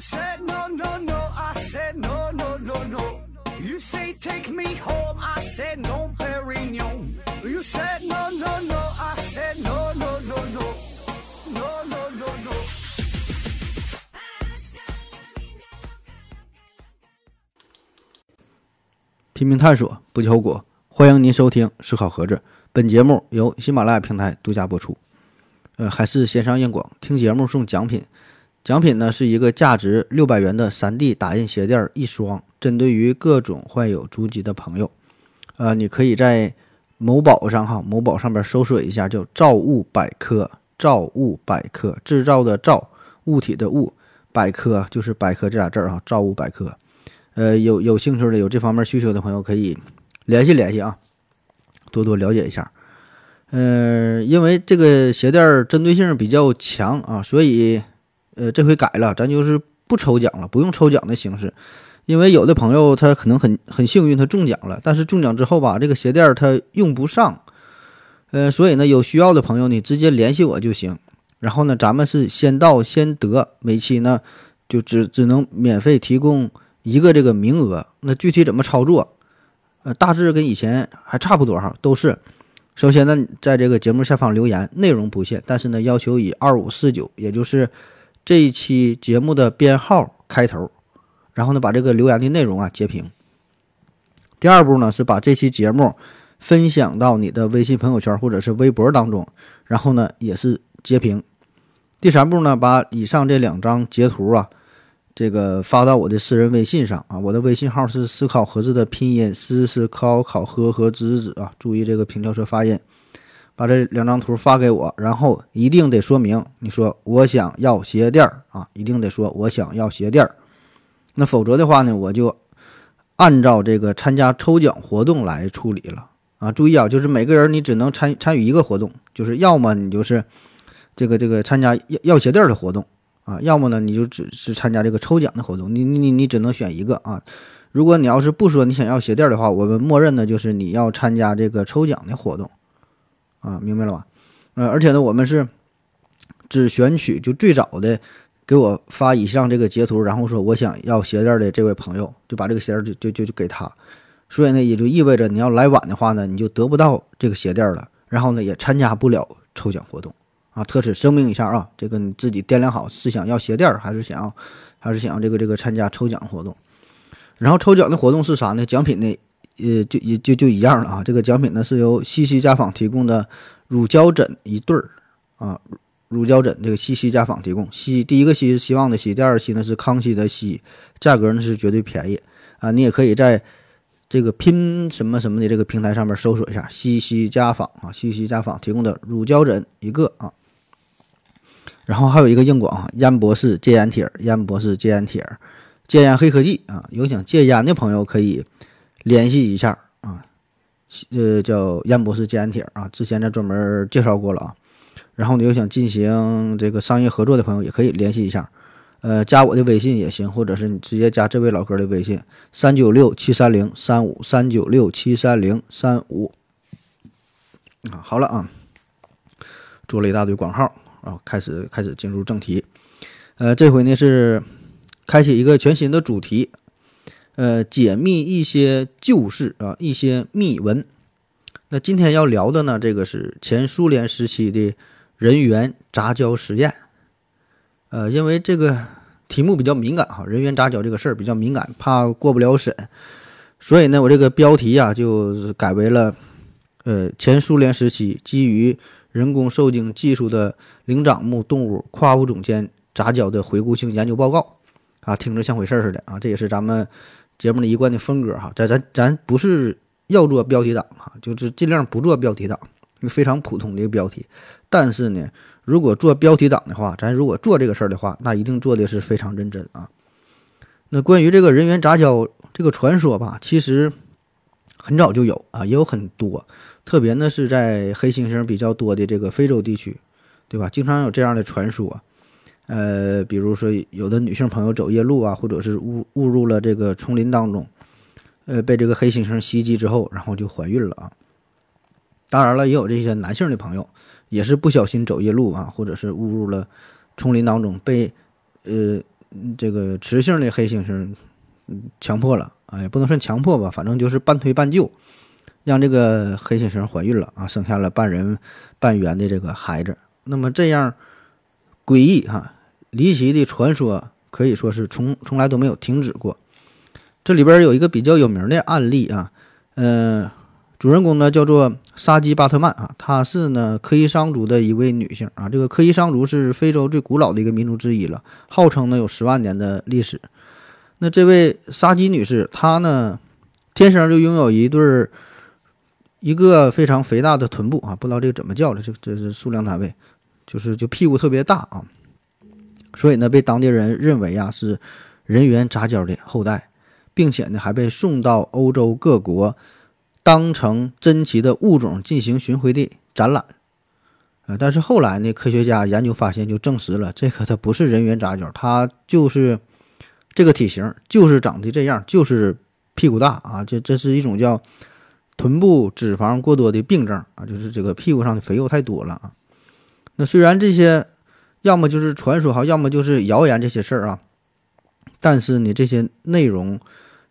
said no no no, I said no no no no. You say take me home, I said no, Perignon. You said no no no, I said no no no no, no no no no. 拼命探索，不计后果。欢迎您收听《思考盒子》，本节目由喜马拉雅平台独家播出。呃，还是线上硬广，听节目送奖品。奖品呢是一个价值六百元的 3D 打印鞋垫一双，针对于各种患有足疾的朋友。呃，你可以在某宝上哈，某宝上边搜索一下，叫“造物百科”。造物百科，制造的造，物体的物，百科就是百科这俩字儿哈。造物百科。呃，有有兴趣的、有这方面需求的朋友可以联系联系啊，多多了解一下。呃，因为这个鞋垫针对性比较强啊，所以呃这回改了，咱就是不抽奖了，不用抽奖的形式。因为有的朋友他可能很很幸运，他中奖了，但是中奖之后吧，这个鞋垫儿他用不上。呃，所以呢，有需要的朋友你直接联系我就行。然后呢，咱们是先到先得，每期呢就只只能免费提供一个这个名额。那具体怎么操作？呃，大致跟以前还差不多哈，都是。首先呢，在这个节目下方留言，内容不限，但是呢，要求以二五四九，也就是这一期节目的编号开头。然后呢，把这个留言的内容啊截屏。第二步呢，是把这期节目分享到你的微信朋友圈或者是微博当中，然后呢，也是截屏。第三步呢，把以上这两张截图啊，这个发到我的私人微信上啊，我的微信号是思考盒子的拼音，思思考考和和子子啊，注意这个平翘舌发音。把这两张图发给我，然后一定得说明你说我想要鞋垫儿啊，一定得说我想要鞋垫儿。那否则的话呢，我就按照这个参加抽奖活动来处理了啊！注意啊，就是每个人你只能参参与一个活动，就是要么你就是这个这个参加要要鞋垫儿的活动啊，要么呢你就只是参加这个抽奖的活动，你你你你只能选一个啊。如果你要是不说你想要鞋垫儿的话，我们默认的就是你要参加这个抽奖的活动啊，明白了吧？呃，而且呢，我们是只选取就最早的。给我发以上这个截图，然后说我想要鞋垫的这位朋友，就把这个鞋垫就就就就给他。所以呢，也就意味着你要来晚的话呢，你就得不到这个鞋垫了，然后呢，也参加不了抽奖活动啊。特此声明一下啊，这个你自己掂量好，是想要鞋垫还是想要，还是想要这个这个参加抽奖活动。然后抽奖的活动是啥呢？奖品呢，呃，就也就就一样了啊。这个奖品呢是由西西家纺提供的乳胶枕一对儿啊。乳胶枕，这个西西家纺提供。西第一个西是希望的西，第二个西呢是康熙的西，价格呢是绝对便宜啊！你也可以在这个拼什么什么的这个平台上面搜索一下西西家纺啊，西西家纺提供的乳胶枕一个啊。然后还有一个硬广啊，烟博士戒烟贴，烟博士戒烟贴，戒烟黑科技啊！有想戒烟的朋友可以联系一下啊，呃，叫烟博士戒烟贴啊，之前咱专门介绍过了啊。然后你又想进行这个商业合作的朋友，也可以联系一下，呃，加我的微信也行，或者是你直接加这位老哥的微信：三九六七三零三五三九六七三零三五。啊，好了啊，做了一大堆广号啊，开始开始进入正题。呃，这回呢是开启一个全新的主题，呃，解密一些旧事啊，一些秘闻。那今天要聊的呢，这个是前苏联时期的。人员杂交实验，呃，因为这个题目比较敏感哈，人员杂交这个事儿比较敏感，怕过不了审，所以呢，我这个标题啊就改为了，呃，前苏联时期基于人工受精技术的灵长目动物跨物种间杂交的回顾性研究报告，啊，听着像回事儿似的啊，这也是咱们节目的一贯的风格哈，咱咱咱不是要做标题党哈，就是尽量不做标题党。非常普通的一个标题，但是呢，如果做标题党的话，咱如果做这个事儿的话，那一定做的是非常认真啊。那关于这个人员杂交这个传说吧，其实很早就有啊，也有很多，特别呢是在黑猩猩比较多的这个非洲地区，对吧？经常有这样的传说，呃，比如说有的女性朋友走夜路啊，或者是误误入了这个丛林当中，呃，被这个黑猩猩袭击之后，然后就怀孕了啊。当然了，也有这些男性的朋友，也是不小心走夜路啊，或者是误入了丛林当中，被呃这个雌性的黑猩猩强迫了啊，也不能算强迫吧，反正就是半推半就，让这个黑猩猩怀孕了啊，生下了半人半猿的这个孩子。那么这样诡异哈、离奇的传说可以说是从从来都没有停止过。这里边有一个比较有名的案例啊，呃，主人公呢叫做沙基巴特曼啊，她是呢科伊桑族的一位女性啊。这个科伊桑族是非洲最古老的一个民族之一了，号称呢有十万年的历史。那这位沙基女士，她呢天生就拥有一对儿一个非常肥大的臀部啊，不知道这个怎么叫了，这这是数量单位，就是就屁股特别大啊，所以呢被当地人认为啊是人猿杂交的后代。并且呢，还被送到欧洲各国，当成珍奇的物种进行巡回的展览。呃，但是后来呢，科学家研究发现，就证实了这个它不是人猿杂交，它就是这个体型，就是长得这样，就是屁股大啊。这这是一种叫臀部脂肪过多的病症啊，就是这个屁股上的肥肉太多了啊。那虽然这些要么就是传说哈，要么就是谣言这些事儿啊，但是呢，这些内容。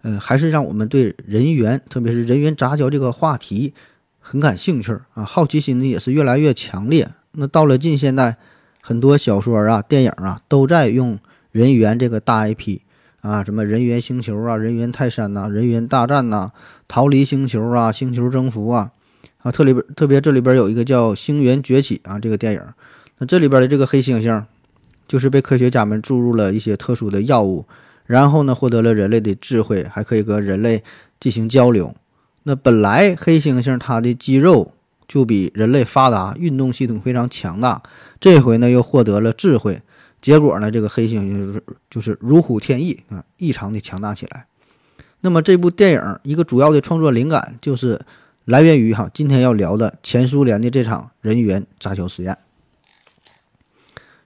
嗯，还是让我们对人猿，特别是人猿杂交这个话题很感兴趣啊，好奇心呢也是越来越强烈。那到了近现代，很多小说啊、电影啊都在用人猿这个大 IP 啊，什么人猿星球啊、人猿泰山呐、人猿大战呐、逃离星球啊、星球征服啊啊，特里边特别这里边有一个叫《星猿崛起》啊这个电影，那这里边的这个黑猩猩就是被科学家们注入了一些特殊的药物。然后呢，获得了人类的智慧，还可以和人类进行交流。那本来黑猩猩它的肌肉就比人类发达，运动系统非常强大。这回呢，又获得了智慧，结果呢，这个黑猩猩就是就是如虎添翼啊，异常的强大起来。那么这部电影一个主要的创作灵感就是来源于哈今天要聊的前苏联的这场人猿杂交实验。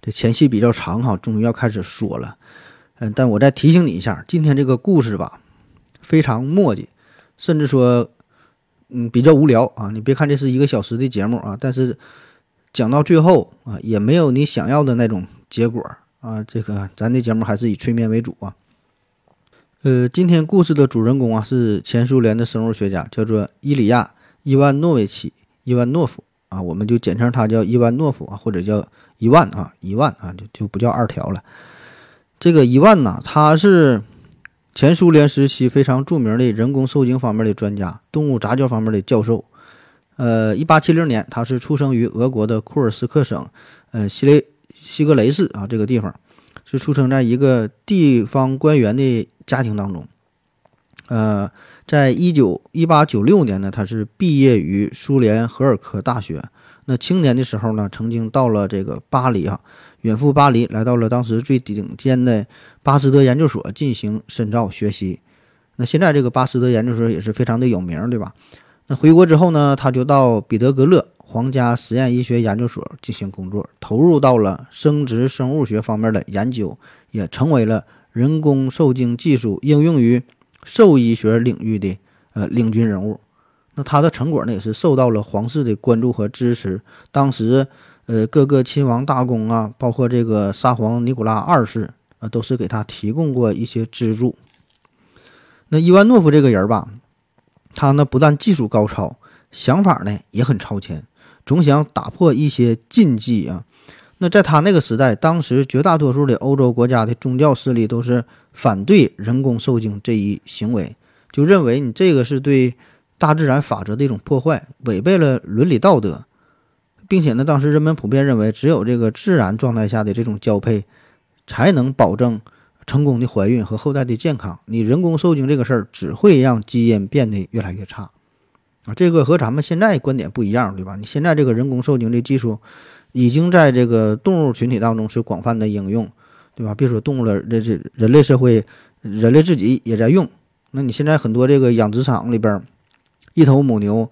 这前戏比较长哈，终于要开始说了。嗯，但我再提醒你一下，今天这个故事吧，非常墨迹，甚至说，嗯，比较无聊啊。你别看这是一个小时的节目啊，但是讲到最后啊，也没有你想要的那种结果啊。这个咱的节目还是以催眠为主啊。呃，今天故事的主人公啊是前苏联的生物学家，叫做伊里亚·伊万诺维奇·伊万诺夫啊，我们就简称他叫伊万诺夫啊，或者叫一万啊，一万啊，就就不叫二条了。这个一万呐，他是前苏联时期非常著名的人工受精方面的专家，动物杂交方面的教授。呃，一八七零年，他是出生于俄国的库尔斯克省，呃，西雷西格雷市啊这个地方，是出生在一个地方官员的家庭当中。呃，在一九一八九六年呢，他是毕业于苏联赫尔科大学。那青年的时候呢，曾经到了这个巴黎啊。远赴巴黎，来到了当时最顶尖的巴斯德研究所进行深造学习。那现在这个巴斯德研究所也是非常的有名，对吧？那回国之后呢，他就到彼得格勒皇家实验医学研究所进行工作，投入到了生殖生物学方面的研究，也成为了人工受精技术应用于兽医学领域的呃领军人物。那他的成果呢，也是受到了皇室的关注和支持。当时。呃，各个亲王大公啊，包括这个沙皇尼古拉二世啊，都是给他提供过一些资助。那伊万诺夫这个人吧，他呢不但技术高超，想法呢也很超前，总想打破一些禁忌啊。那在他那个时代，当时绝大多数的欧洲国家的宗教势力都是反对人工受精这一行为，就认为你这个是对大自然法则的一种破坏，违背了伦理道德。并且呢，当时人们普遍认为，只有这个自然状态下的这种交配，才能保证成功的怀孕和后代的健康。你人工受精这个事儿，只会让基因变得越来越差啊！这个和咱们现在观点不一样，对吧？你现在这个人工受精的技术，已经在这个动物群体当中是广泛的应用，对吧？别说动物了，这这人类社会，人类自己也在用。那你现在很多这个养殖场里边，一头母牛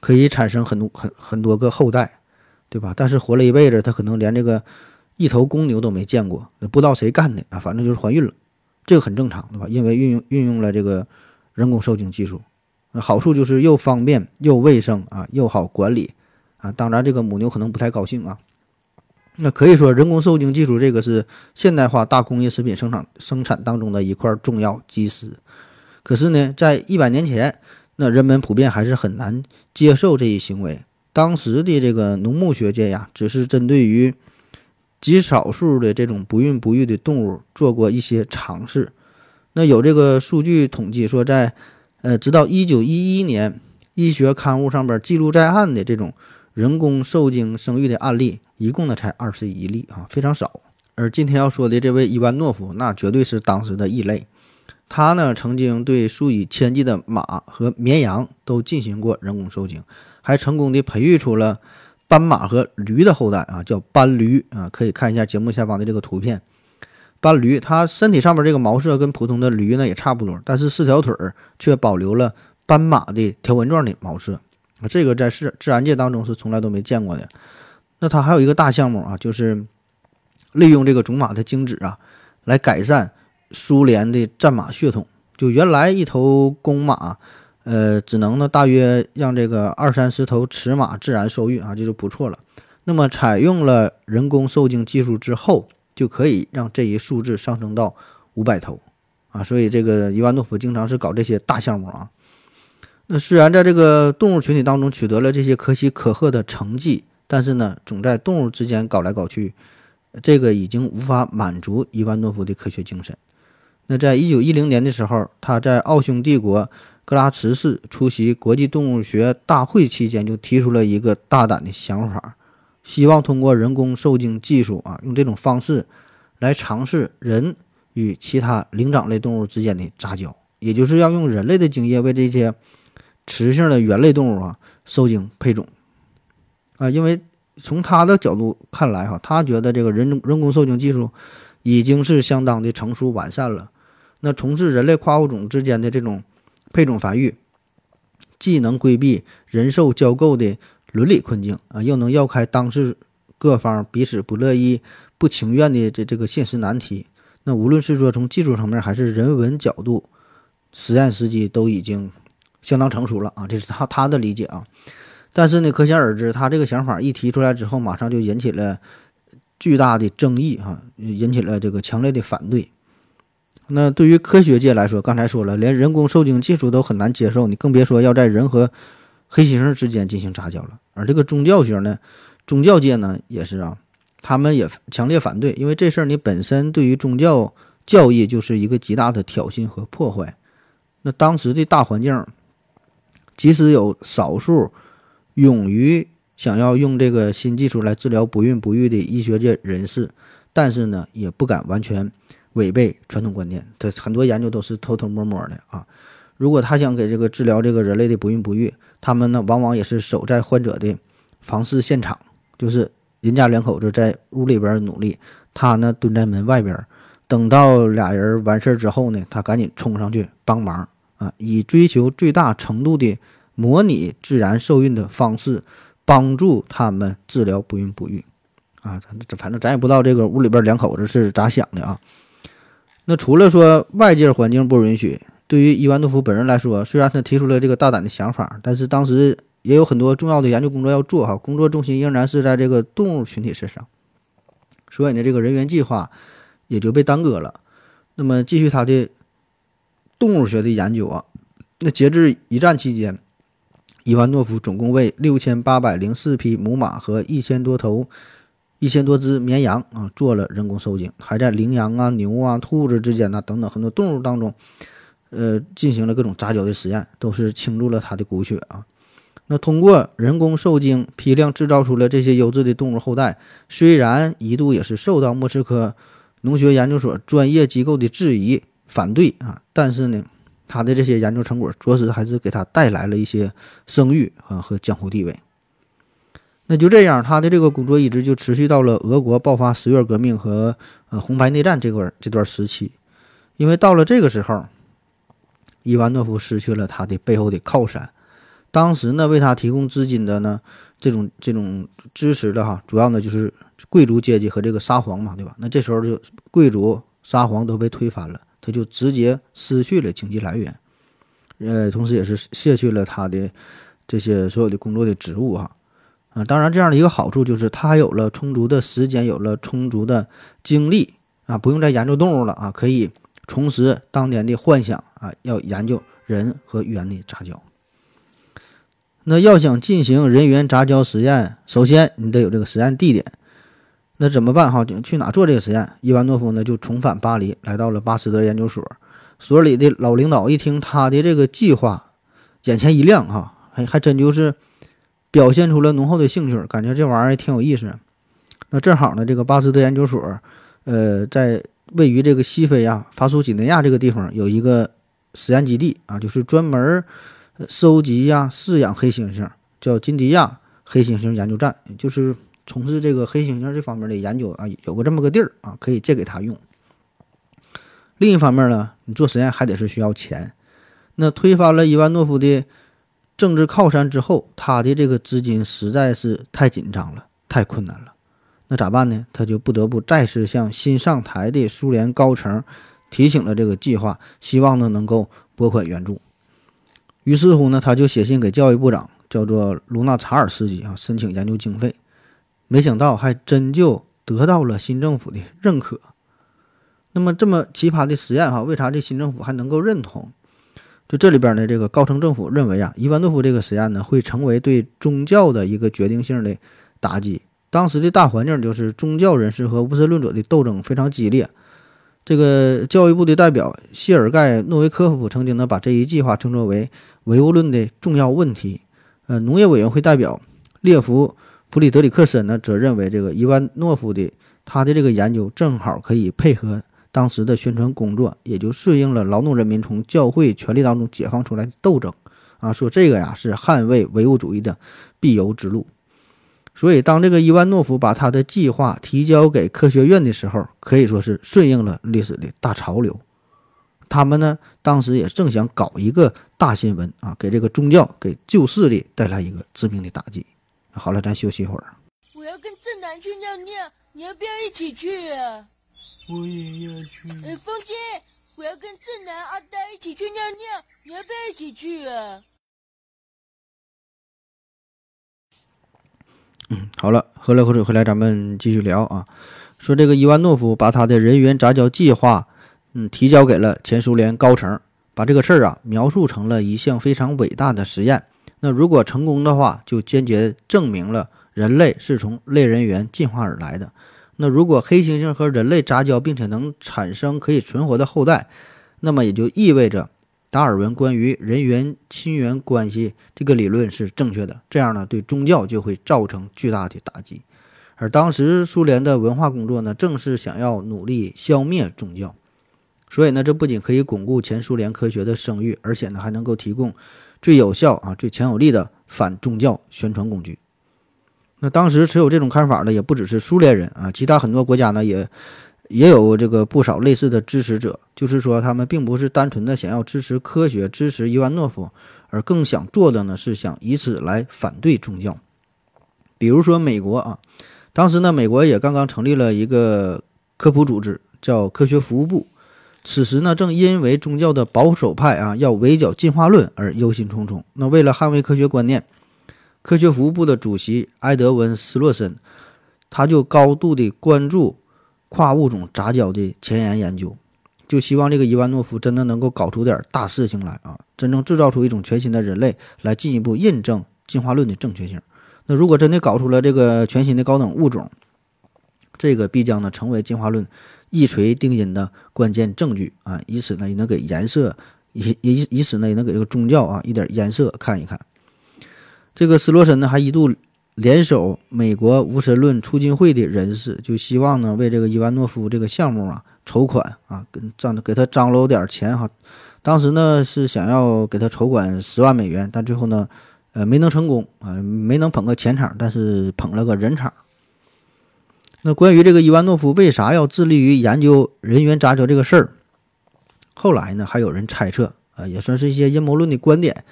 可以产生很多很很多个后代。对吧？但是活了一辈子，它可能连这个一头公牛都没见过，不知道谁干的啊。反正就是怀孕了，这个很正常，对吧？因为运用运用了这个人工受精技术，好处就是又方便又卫生啊，又好管理啊。当然，这个母牛可能不太高兴啊。那可以说，人工受精技术这个是现代化大工业食品生产生产当中的一块重要基石。可是呢，在一百年前，那人们普遍还是很难接受这一行为。当时的这个农牧学界呀，只是针对于极少数的这种不孕不育的动物做过一些尝试。那有这个数据统计说，在呃，直到一九一一年，医学刊物上边记录在案的这种人工受精生育的案例。一共呢才二十一例啊，非常少。而今天要说的这位伊万诺夫，那绝对是当时的异类。他呢曾经对数以千计的马和绵羊都进行过人工受精，还成功的培育出了斑马和驴的后代啊，叫斑驴啊。可以看一下节目下方的这个图片，斑驴它身体上面这个毛色跟普通的驴呢也差不多，但是四条腿儿却保留了斑马的条纹状的毛色啊，这个在自自然界当中是从来都没见过的。那它还有一个大项目啊，就是利用这个种马的精子啊，来改善苏联的战马血统。就原来一头公马，呃，只能呢大约让这个二三十头雌马自然受孕啊，这就不错了。那么采用了人工受精技术之后，就可以让这一数字上升到五百头啊。所以这个伊万诺夫经常是搞这些大项目啊。那虽然在这个动物群体当中取得了这些可喜可贺的成绩。但是呢，总在动物之间搞来搞去，这个已经无法满足伊万诺夫的科学精神。那在一九一零年的时候，他在奥匈帝国格拉茨市出席国际动物学大会期间，就提出了一个大胆的想法，希望通过人工受精技术啊，用这种方式来尝试人与其他灵长类动物之间的杂交，也就是要用人类的精液为这些雌性的猿类动物啊受精配种。啊，因为从他的角度看来，哈，他觉得这个人人工受精技术已经是相当的成熟完善了。那从事人类跨物种之间的这种配种繁育，既能规避人兽交媾的伦理困境啊，又能绕开当事各方彼此不乐意、不情愿的这这个现实难题。那无论是说从技术层面还是人文角度，实验时机都已经相当成熟了啊，这是他他的理解啊。但是呢，可想而知，他这个想法一提出来之后，马上就引起了巨大的争议啊，引起了这个强烈的反对。那对于科学界来说，刚才说了，连人工受精技术都很难接受，你更别说要在人和黑猩猩之间进行杂交了。而这个宗教学呢，宗教界呢也是啊，他们也强烈反对，因为这事儿你本身对于宗教教义就是一个极大的挑衅和破坏。那当时的大环境，即使有少数。勇于想要用这个新技术来治疗不孕不育的医学界人士，但是呢，也不敢完全违背传统观念。他很多研究都是偷偷摸摸的啊。如果他想给这个治疗这个人类的不孕不育，他们呢，往往也是守在患者的房事现场，就是人家两口子在屋里边努力，他呢蹲在门外边，等到俩人完事儿之后呢，他赶紧冲上去帮忙啊，以追求最大程度的。模拟自然受孕的方式，帮助他们治疗不孕不育，啊，咱这反正咱也不知道这个屋里边两口子是咋想的啊。那除了说外界环境不允许，对于伊万诺夫本人来说，虽然他提出了这个大胆的想法，但是当时也有很多重要的研究工作要做哈，工作重心仍然是在这个动物群体身上，所以呢，这个人员计划也就被耽搁了。那么继续他的动物学的研究啊，那截至一战期间。伊万诺夫总共为六千八百零四匹母马和一千多头、一千多只绵羊啊做了人工受精，还在羚羊啊、牛啊、兔子之间呢等等很多动物当中，呃，进行了各种杂交的实验，都是倾注了他的骨血啊。那通过人工受精批量制造出了这些优质的动物后代，虽然一度也是受到莫斯科农学研究所专业机构的质疑反对啊，但是呢。他的这些研究成果，着实还是给他带来了一些声誉啊和江湖地位。那就这样，他的这个工作一直就持续到了俄国爆发十月革命和呃红白内战这块这段时期。因为到了这个时候，伊万诺夫失去了他的背后的靠山。当时呢，为他提供资金的呢，这种这种支持的哈，主要呢就是贵族阶级和这个沙皇嘛，对吧？那这时候就贵族、沙皇都被推翻了。他就直接失去了经济来源，呃，同时也是卸去了他的这些所有的工作的职务哈，啊。当然，这样的一个好处就是他有了充足的时间，有了充足的精力啊，不用再研究动物了啊，可以重拾当年的幻想啊，要研究人和猿的杂交。那要想进行人猿杂交实验，首先你得有这个实验地点。那怎么办？哈，去哪做这个实验？伊万诺夫呢就重返巴黎，来到了巴斯德研究所。所里的老领导一听他的这个计划，眼前一亮，哈，还还真就是表现出了浓厚的兴趣，感觉这玩意儿挺有意思。那正好呢，这个巴斯德研究所，呃，在位于这个西非啊，法属几内亚这个地方有一个实验基地啊，就是专门。收集呀，饲养黑猩猩，叫金迪亚黑猩猩研究站，就是从事这个黑猩猩这方面的研究啊，有个这么个地儿啊，可以借给他用。另一方面呢，你做实验还得是需要钱。那推翻了伊万诺夫的政治靠山之后，他的这个资金实在是太紧张了，太困难了。那咋办呢？他就不得不再次向新上台的苏联高层提醒了这个计划，希望呢能够拨款援助。于是乎呢，他就写信给教育部长，叫做卢纳查尔斯基啊，申请研究经费。没想到还真就得到了新政府的认可。那么这么奇葩的实验哈，为啥这新政府还能够认同？就这里边呢，这个高层政府认为啊，伊万诺夫这个实验呢，会成为对宗教的一个决定性的打击。当时的大环境就是宗教人士和无神论者的斗争非常激烈。这个教育部的代表谢尔盖诺维科夫曾经呢，把这一计划称作为。唯物论的重要问题，呃，农业委员会代表列夫弗里德里克森呢，则认为这个伊万诺夫的他的这个研究正好可以配合当时的宣传工作，也就顺应了劳动人民从教会权力当中解放出来的斗争啊，说这个呀是捍卫唯物主义的必由之路。所以，当这个伊万诺夫把他的计划提交给科学院的时候，可以说是顺应了历史的大潮流。他们呢，当时也正想搞一个大新闻啊，给这个宗教、给旧势力带来一个致命的打击。好了，咱休息一会儿。我要跟正南去尿尿，你要不要一起去啊？我也要去。哎，风姐，我要跟正南、阿呆一起去尿尿，你要不要一起去啊？嗯，好了，喝了口水回来，咱们继续聊啊。说这个伊万诺夫把他的人员杂交计划。嗯，提交给了前苏联高层，把这个事儿啊描述成了一项非常伟大的实验。那如果成功的话，就间接证明了人类是从类人猿进化而来的。那如果黑猩猩和人类杂交，并且能产生可以存活的后代，那么也就意味着达尔文关于人猿亲缘关系这个理论是正确的。这样呢，对宗教就会造成巨大的打击。而当时苏联的文化工作呢，正是想要努力消灭宗教。所以呢，这不仅可以巩固前苏联科学的声誉，而且呢，还能够提供最有效啊、最强有力的反宗教宣传工具。那当时持有这种看法的也不只是苏联人啊，其他很多国家呢也也有这个不少类似的支持者。就是说，他们并不是单纯的想要支持科学、支持伊万诺夫，而更想做的呢是想以此来反对宗教。比如说美国啊，当时呢，美国也刚刚成立了一个科普组织，叫科学服务部。此时呢，正因为宗教的保守派啊要围剿进化论而忧心忡忡。那为了捍卫科学观念，科学服务部的主席埃德温·斯洛森，他就高度的关注跨物种杂交的前沿研究，就希望这个伊万诺夫真的能够搞出点大事情来啊，真正制造出一种全新的人类，来进一步印证进化论的正确性。那如果真的搞出了这个全新的高等物种，这个必将呢成为进化论。一锤定音的关键证据啊，以此呢也能给颜色，以以以此呢也能给这个宗教啊一点颜色看一看。这个斯洛森呢还一度联手美国无神论促进会的人士，就希望呢为这个伊万诺夫这个项目啊筹款啊，跟张给他张罗点钱哈。当时呢是想要给他筹款十万美元，但最后呢呃没能成功啊，没能捧个钱场，但是捧了个人场。那关于这个伊万诺夫为啥要致力于研究人猿杂交这个事儿，后来呢，还有人猜测啊，也算是一些阴谋论的观点。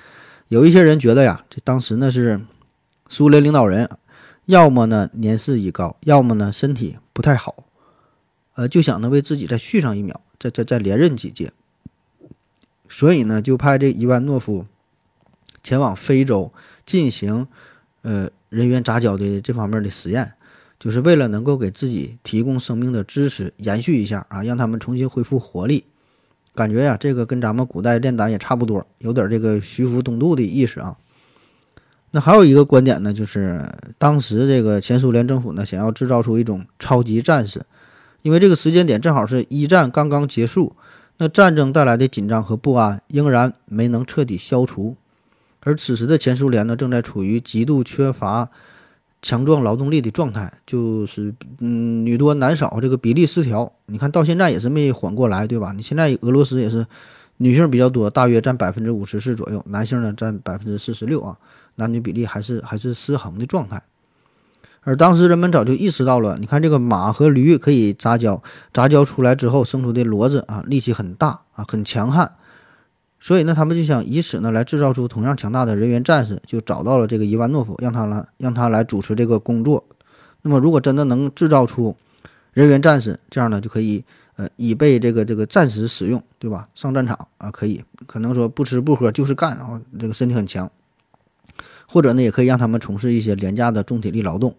有一些人觉得呀，这当时呢是苏联领导人，要么呢年事已高，要么呢身体不太好，呃，就想呢为自己再续上一秒，再再再连任几届。所以呢，就派这伊万诺夫前往非洲进行呃人员杂交的这方面的实验，就是为了能够给自己提供生命的支持，延续一下啊，让他们重新恢复活力。感觉呀，这个跟咱们古代炼丹也差不多，有点这个徐福东渡的意思啊。那还有一个观点呢，就是当时这个前苏联政府呢，想要制造出一种超级战士，因为这个时间点正好是一战刚刚结束，那战争带来的紧张和不安仍然没能彻底消除，而此时的前苏联呢，正在处于极度缺乏强壮劳动力的状态，就是嗯女多男少，这个比例失调，你看到现在也是没缓过来，对吧？你现在俄罗斯也是女性比较多，大约占百分之五十四左右，男性呢占百分之四十六啊。男女比例还是还是失衡的状态，而当时人们早就意识到了，你看这个马和驴可以杂交，杂交出来之后生出的骡子啊，力气很大啊，很强悍，所以呢，他们就想以此呢来制造出同样强大的人猿战士，就找到了这个伊万诺夫，让他来让他来主持这个工作。那么，如果真的能制造出人猿战士，这样呢就可以呃以备这个这个战时使用，对吧？上战场啊，可以可能说不吃不喝就是干啊，这个身体很强。或者呢，也可以让他们从事一些廉价的重体力劳动，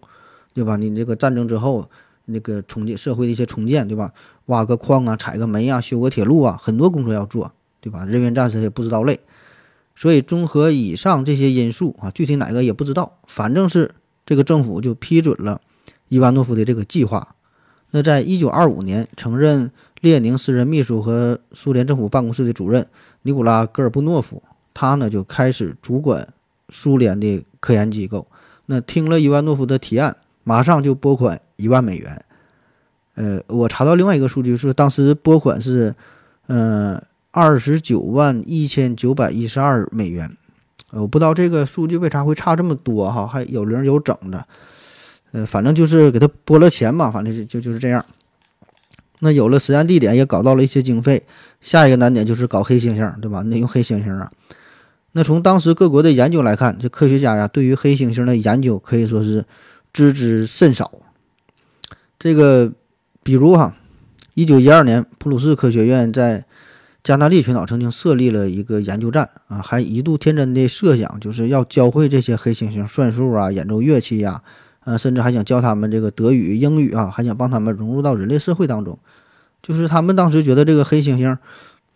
对吧？你这个战争之后，那个重建社会的一些重建，对吧？挖个矿啊，采个煤啊，修个铁路啊，很多工作要做，对吧？人员战士也不知道累，所以综合以上这些因素啊，具体哪个也不知道，反正是这个政府就批准了伊万诺夫的这个计划。那在一九二五年，曾任列宁私人秘书和苏联政府办公室的主任尼古拉戈尔布诺夫，他呢就开始主管。苏联的科研机构，那听了伊万诺夫的提案，马上就拨款一万美元。呃，我查到另外一个数据是，当时拨款是，嗯，二十九万一千九百一十二美元。我不知道这个数据为啥会差这么多哈，还有零有整的。呃，反正就是给他拨了钱嘛，反正就就就是这样。那有了实验地点，也搞到了一些经费。下一个难点就是搞黑猩猩，对吧？那用黑猩猩啊。那从当时各国的研究来看，这科学家呀对于黑猩猩的研究可以说是知之甚少。这个，比如哈，一九一二年，普鲁士科学院在加纳利群岛曾经设立了一个研究站啊，还一度天真的设想就是要教会这些黑猩猩算术啊、演奏乐器呀，呃，甚至还想教他们这个德语、英语啊，还想帮他们融入到人类社会当中。就是他们当时觉得这个黑猩猩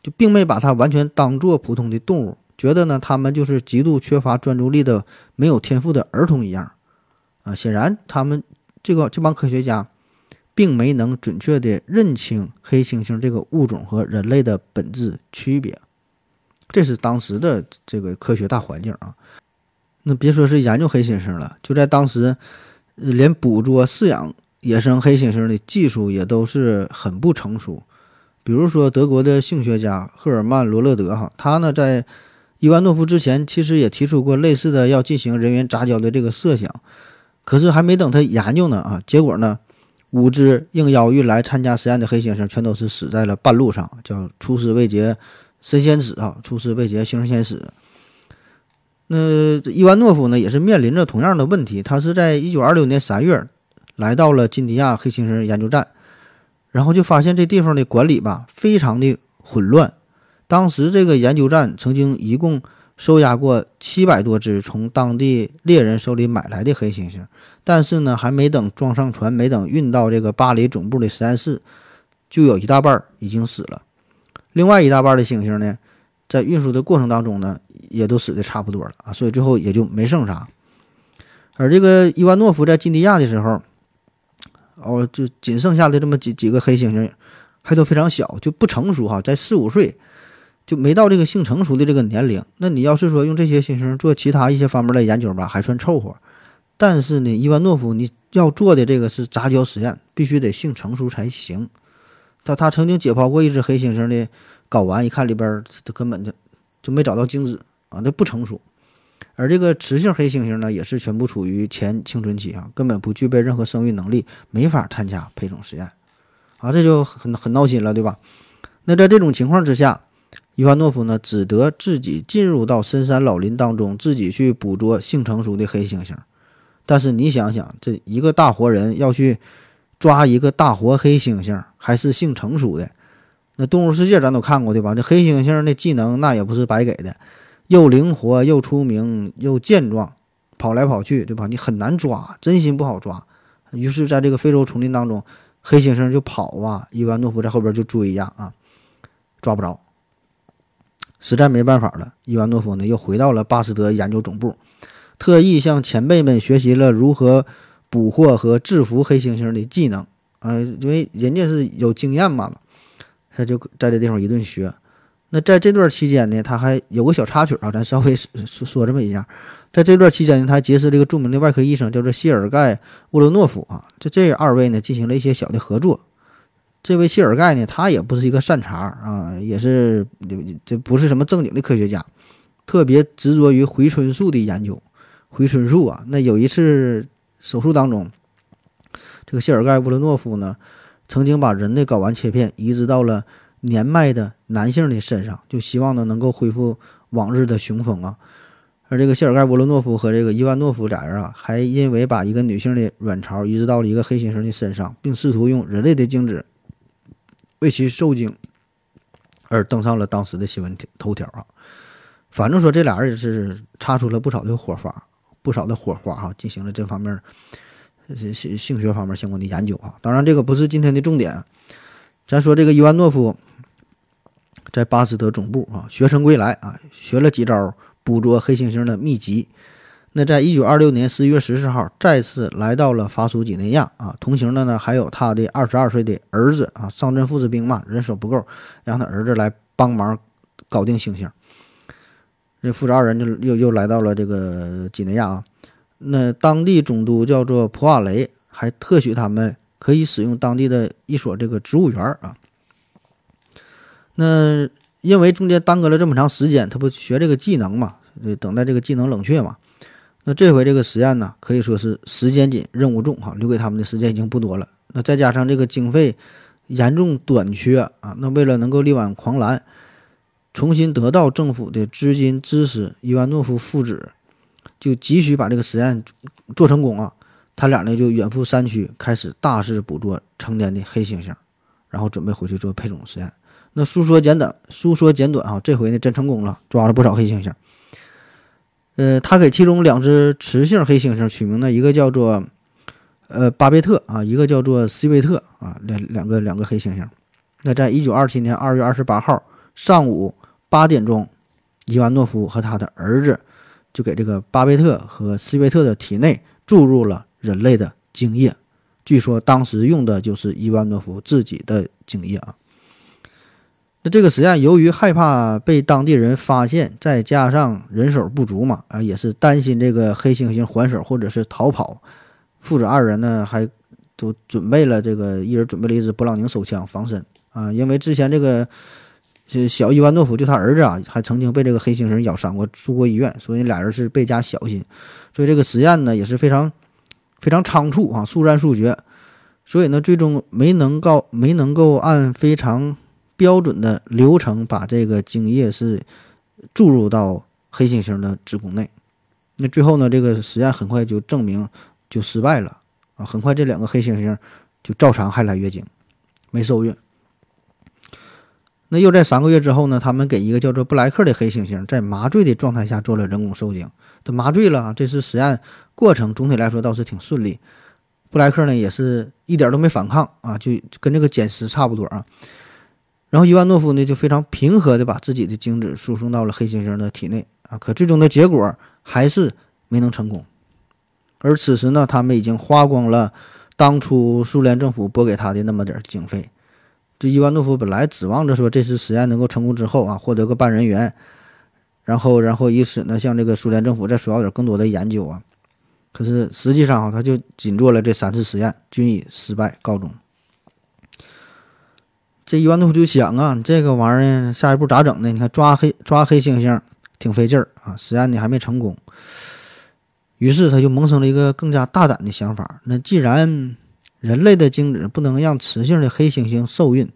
就并没把它完全当做普通的动物。觉得呢，他们就是极度缺乏专注力的、没有天赋的儿童一样，啊，显然他们这个这帮科学家并没能准确的认清黑猩猩这个物种和人类的本质区别，这是当时的这个科学大环境啊。那别说是研究黑猩猩了，就在当时，连捕捉、饲养野生黑猩猩的技术也都是很不成熟。比如说德国的性学家赫尔曼·罗勒德，哈，他呢在伊万诺夫之前其实也提出过类似的要进行人员杂交的这个设想，可是还没等他研究呢啊，结果呢，五只应邀运来参加实验的黑猩猩全都是死在了半路上，叫出师未捷身先死啊，出师未捷猩先死。那伊万诺夫呢也是面临着同样的问题，他是在一九二六年三月来到了金迪亚黑猩猩研究站，然后就发现这地方的管理吧非常的混乱。当时这个研究站曾经一共收押过七百多只从当地猎人手里买来的黑猩猩，但是呢，还没等装上船，没等运到这个巴黎总部的实验室，就有一大半已经死了。另外一大半的猩猩呢，在运输的过程当中呢，也都死的差不多了啊，所以最后也就没剩啥。而这个伊万诺夫在金迪亚的时候，哦，就仅剩下的这么几几个黑猩猩，还都非常小，就不成熟哈，在四五岁。就没到这个性成熟的这个年龄，那你要是说用这些猩猩做其他一些方面的研究吧，还算凑合。但是呢，伊万诺夫你要做的这个是杂交实验，必须得性成熟才行。他他曾经解剖过一只黑猩猩的睾丸，一看里边他根本就就没找到精子啊，那不成熟。而这个雌性黑猩猩呢，也是全部处于前青春期啊，根本不具备任何生育能力，没法参加配种实验啊，这就很很闹心了，对吧？那在这种情况之下。伊万诺夫呢，只得自己进入到深山老林当中，自己去捕捉性成熟的黑猩猩。但是你想想，这一个大活人要去抓一个大活黑猩猩，还是性成熟的，那动物世界咱都看过对吧？这黑猩猩那技能那也不是白给的，又灵活又出名又健壮，跑来跑去，对吧？你很难抓，真心不好抓。于是，在这个非洲丛林当中，黑猩猩就跑啊，伊万诺夫在后边就追呀，啊，抓不着。实在没办法了，伊万诺夫呢又回到了巴斯德研究总部，特意向前辈们学习了如何捕获和制服黑猩猩的技能。啊，因为人家是有经验嘛，他就在这地方一顿学。那在这段期间呢，他还有个小插曲啊，咱稍微说说这么一下。在这段期间呢，他结识了一个著名的外科医生，叫做谢尔盖·沃罗诺夫啊。这这二位呢，进行了一些小的合作。这位谢尔盖呢，他也不是一个善茬啊，也是这不是什么正经的科学家，特别执着于回春术的研究。回春术啊，那有一次手术当中，这个谢尔盖·沃罗诺夫呢，曾经把人的睾丸切片移植到了年迈的男性的身上，就希望呢能够恢复往日的雄风啊。而这个谢尔盖·沃罗诺夫和这个伊万诺夫俩人啊，还因为把一个女性的卵巢移植到了一个黑猩猩的身上，并试图用人类的精子为其受精，而登上了当时的新闻头条啊。反正说这俩人也是擦出了不少的火花，不少的火花哈，进行了这方面性性学方面相关的研究啊。当然，这个不是今天的重点，咱说这个伊万诺夫在巴斯德总部啊，学成归来啊，学了几招。捕捉黑猩猩的秘籍。那在一九二六年十一月十四号，再次来到了法属几内亚啊。同行的呢，还有他的二十二岁的儿子啊。上阵父子兵嘛，人手不够，让他儿子来帮忙搞定猩猩。这父子二人就又又来到了这个几内亚啊。那当地总督叫做普瓦雷，还特许他们可以使用当地的一所这个植物园啊。那因为中间耽搁了这么长时间，他不学这个技能嘛？等待这个技能冷却嘛，那这回这个实验呢，可以说是时间紧、任务重哈，留给他们的时间已经不多了。那再加上这个经费严重短缺啊，那为了能够力挽狂澜，重新得到政府的资金支持，伊万诺夫父子就急需把这个实验做成功啊。他俩呢就远赴山区，开始大肆捕捉成年的黑猩猩，然后准备回去做配种实验。那书说简短，书说简短啊，这回呢真成功了，抓了不少黑猩猩。呃，他给其中两只雌性黑猩猩取名呢，一个叫做呃巴贝特啊，一个叫做西贝特啊，两两个两个黑猩猩。那在一九二七年二月二十八号上午八点钟，伊万诺夫和他的儿子就给这个巴贝特和西贝特的体内注入了人类的精液，据说当时用的就是伊万诺夫自己的精液啊。这个实验由于害怕被当地人发现，再加上人手不足嘛，啊，也是担心这个黑猩猩还手或者是逃跑，父子二人呢还都准备了这个一人准备了一支勃朗宁手枪防身。啊，因为之前这个小伊万诺夫就他儿子啊，还曾经被这个黑猩猩咬伤过，住过医院，所以俩人是倍加小心，所以这个实验呢也是非常非常仓促啊，速战速决，所以呢最终没能够没能够按非常。标准的流程把这个精液是注入到黑猩猩的子宫内，那最后呢，这个实验很快就证明就失败了啊！很快这两个黑猩猩就照常还来月经，没受孕。那又在三个月之后呢，他们给一个叫做布莱克的黑猩猩在麻醉的状态下做了人工受精，他麻醉了啊！这次实验过程总体来说倒是挺顺利，布莱克呢也是一点都没反抗啊，就跟这个捡食差不多啊。然后伊万诺夫呢就非常平和地把自己的精子输送到了黑猩猩的体内啊，可最终的结果还是没能成功。而此时呢，他们已经花光了当初苏联政府拨给他的那么点经费。这伊万诺夫本来指望着说这次实验能够成功之后啊，获得个半人员，然后然后以此呢向这个苏联政府再索要点更多的研究啊。可是实际上啊，他就仅做了这三次实验，均以失败告终。这一万诺夫就想啊，这个玩意儿下一步咋整呢？你看抓黑抓黑猩猩挺费劲儿啊，实验呢还没成功。于是他就萌生了一个更加大胆的想法：那既然人类的精子不能让雌性的黑猩猩受孕，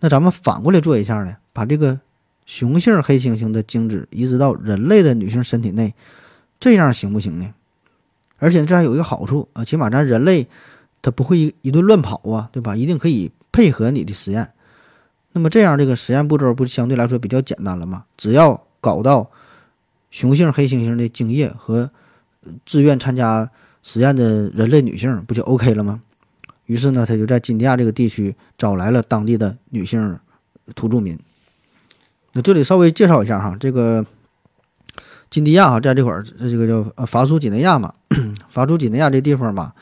那咱们反过来做一下呢？把这个雄性黑猩猩的精子移植到人类的女性身体内，这样行不行呢？而且这还有一个好处啊，起码咱人类他不会一一顿乱跑啊，对吧？一定可以。配合你的实验，那么这样这个实验步骤不是相对来说比较简单了吗？只要搞到雄性黑猩猩的精液和自愿参加实验的人类女性，不就 OK 了吗？于是呢，他就在金地亚这个地区找来了当地的女性土著民。那这里稍微介绍一下哈，这个金地亚哈，在这块儿这个叫呃法属几内亚嘛，法属几内亚这地方吧，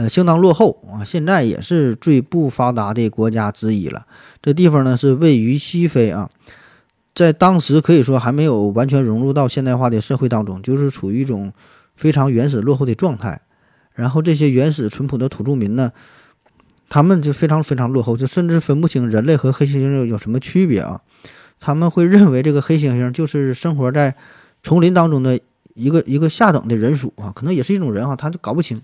呃，相当落后啊，现在也是最不发达的国家之一了。这地方呢是位于西非啊，在当时可以说还没有完全融入到现代化的社会当中，就是处于一种非常原始落后的状态。然后这些原始淳朴的土著民呢。他们就非常非常落后，就甚至分不清人类和黑猩猩有什么区别啊！他们会认为这个黑猩猩就是生活在丛林当中的一个一个下等的人属啊，可能也是一种人哈，他就搞不清。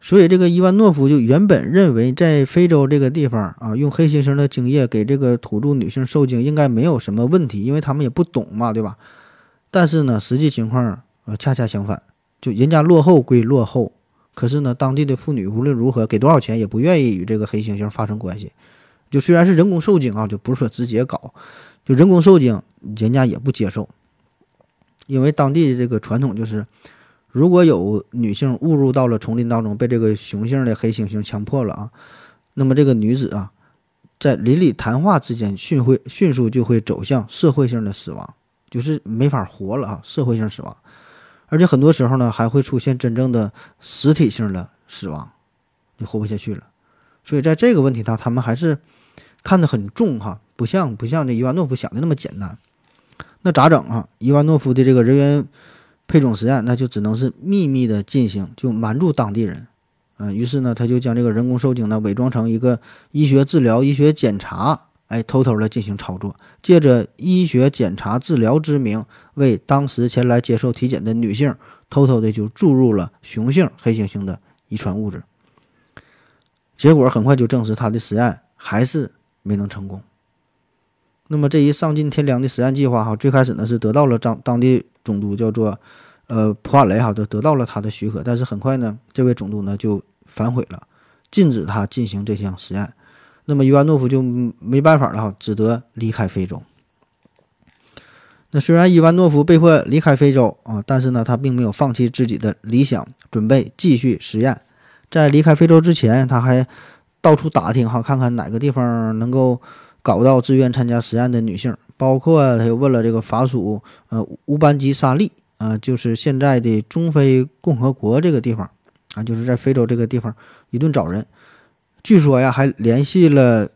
所以这个伊万诺夫就原本认为在非洲这个地方啊，用黑猩猩的精液给这个土著女性受精应该没有什么问题，因为他们也不懂嘛，对吧？但是呢，实际情况呃恰恰相反，就人家落后归落后。可是呢，当地的妇女无论如何给多少钱也不愿意与这个黑猩猩发生关系。就虽然是人工受精啊，就不是说直接搞，就人工受精，人家也不接受。因为当地的这个传统就是，如果有女性误入到了丛林当中，被这个雄性的黑猩猩强迫了啊，那么这个女子啊，在邻里谈话之间迅会迅速就会走向社会性的死亡，就是没法活了啊，社会性死亡。而且很多时候呢，还会出现真正的实体性的死亡，你活不下去了。所以在这个问题上，他们还是看得很重哈，不像不像这伊万诺夫想的那么简单。那咋整啊？伊万诺夫的这个人员配种实验，那就只能是秘密的进行，就瞒住当地人。嗯，于是呢，他就将这个人工受精呢伪装成一个医学治疗、医学检查。哎，偷偷的进行操作，借着医学检查治疗之名，为当时前来接受体检的女性，偷偷的就注入了雄性黑猩猩的遗传物质。结果很快就证实，他的实验还是没能成功。那么这一丧尽天良的实验计划，哈，最开始呢是得到了当当地总督叫做呃普瓦雷哈，得得到了他的许可，但是很快呢，这位总督呢就反悔了，禁止他进行这项实验。那么伊万诺夫就没办法了哈，只得离开非洲。那虽然伊万诺夫被迫离开非洲啊，但是呢，他并没有放弃自己的理想，准备继续实验。在离开非洲之前，他还到处打听哈，看看哪个地方能够搞到自愿参加实验的女性，包括他又问了这个法属呃乌班基沙利啊，就是现在的中非共和国这个地方啊，就是在非洲这个地方一顿找人。据说呀，还联系了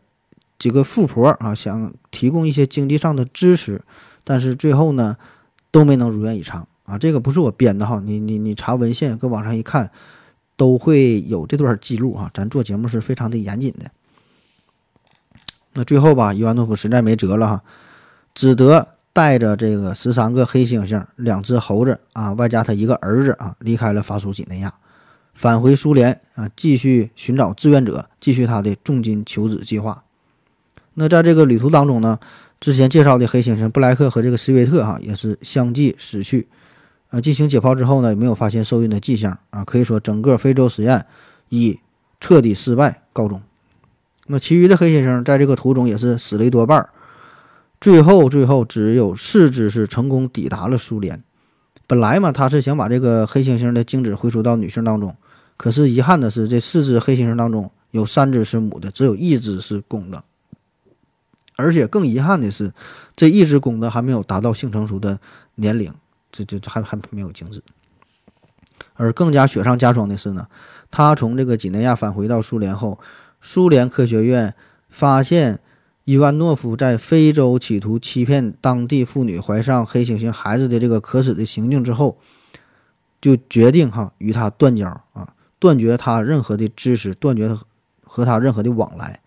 几个富婆啊，想提供一些经济上的支持，但是最后呢，都没能如愿以偿啊。这个不是我编的哈，你你你查文献，搁网上一看，都会有这段记录哈。咱做节目是非常的严谨的。那最后吧，伊万诺夫实在没辙了哈，只得带着这个十三个黑猩猩、两只猴子啊，外加他一个儿子啊，离开了法属几内亚。返回苏联啊，继续寻找志愿者，继续他的重金求子计划。那在这个旅途当中呢，之前介绍的黑猩猩布莱克和这个斯维特哈也是相继死去。呃，进行解剖之后呢，也没有发现受孕的迹象啊，可以说整个非洲实验以彻底失败告终。那其余的黑猩猩在这个途中也是死了一多半儿，最后最后只有四只是成功抵达了苏联。本来嘛，他是想把这个黑猩猩的精子回输到女性当中。可是遗憾的是，这四只黑猩猩当中有三只是母的，只有一只是公的。而且更遗憾的是，这一只公的还没有达到性成熟的年龄，这这还还没有精子。而更加雪上加霜的是呢，他从这个几内亚返回到苏联后，苏联科学院发现伊万诺夫在非洲企图欺骗当地妇女怀上黑猩猩孩子的这个可耻的行径之后，就决定哈与他断交啊。断绝他任何的知识，断绝和他任何的往来。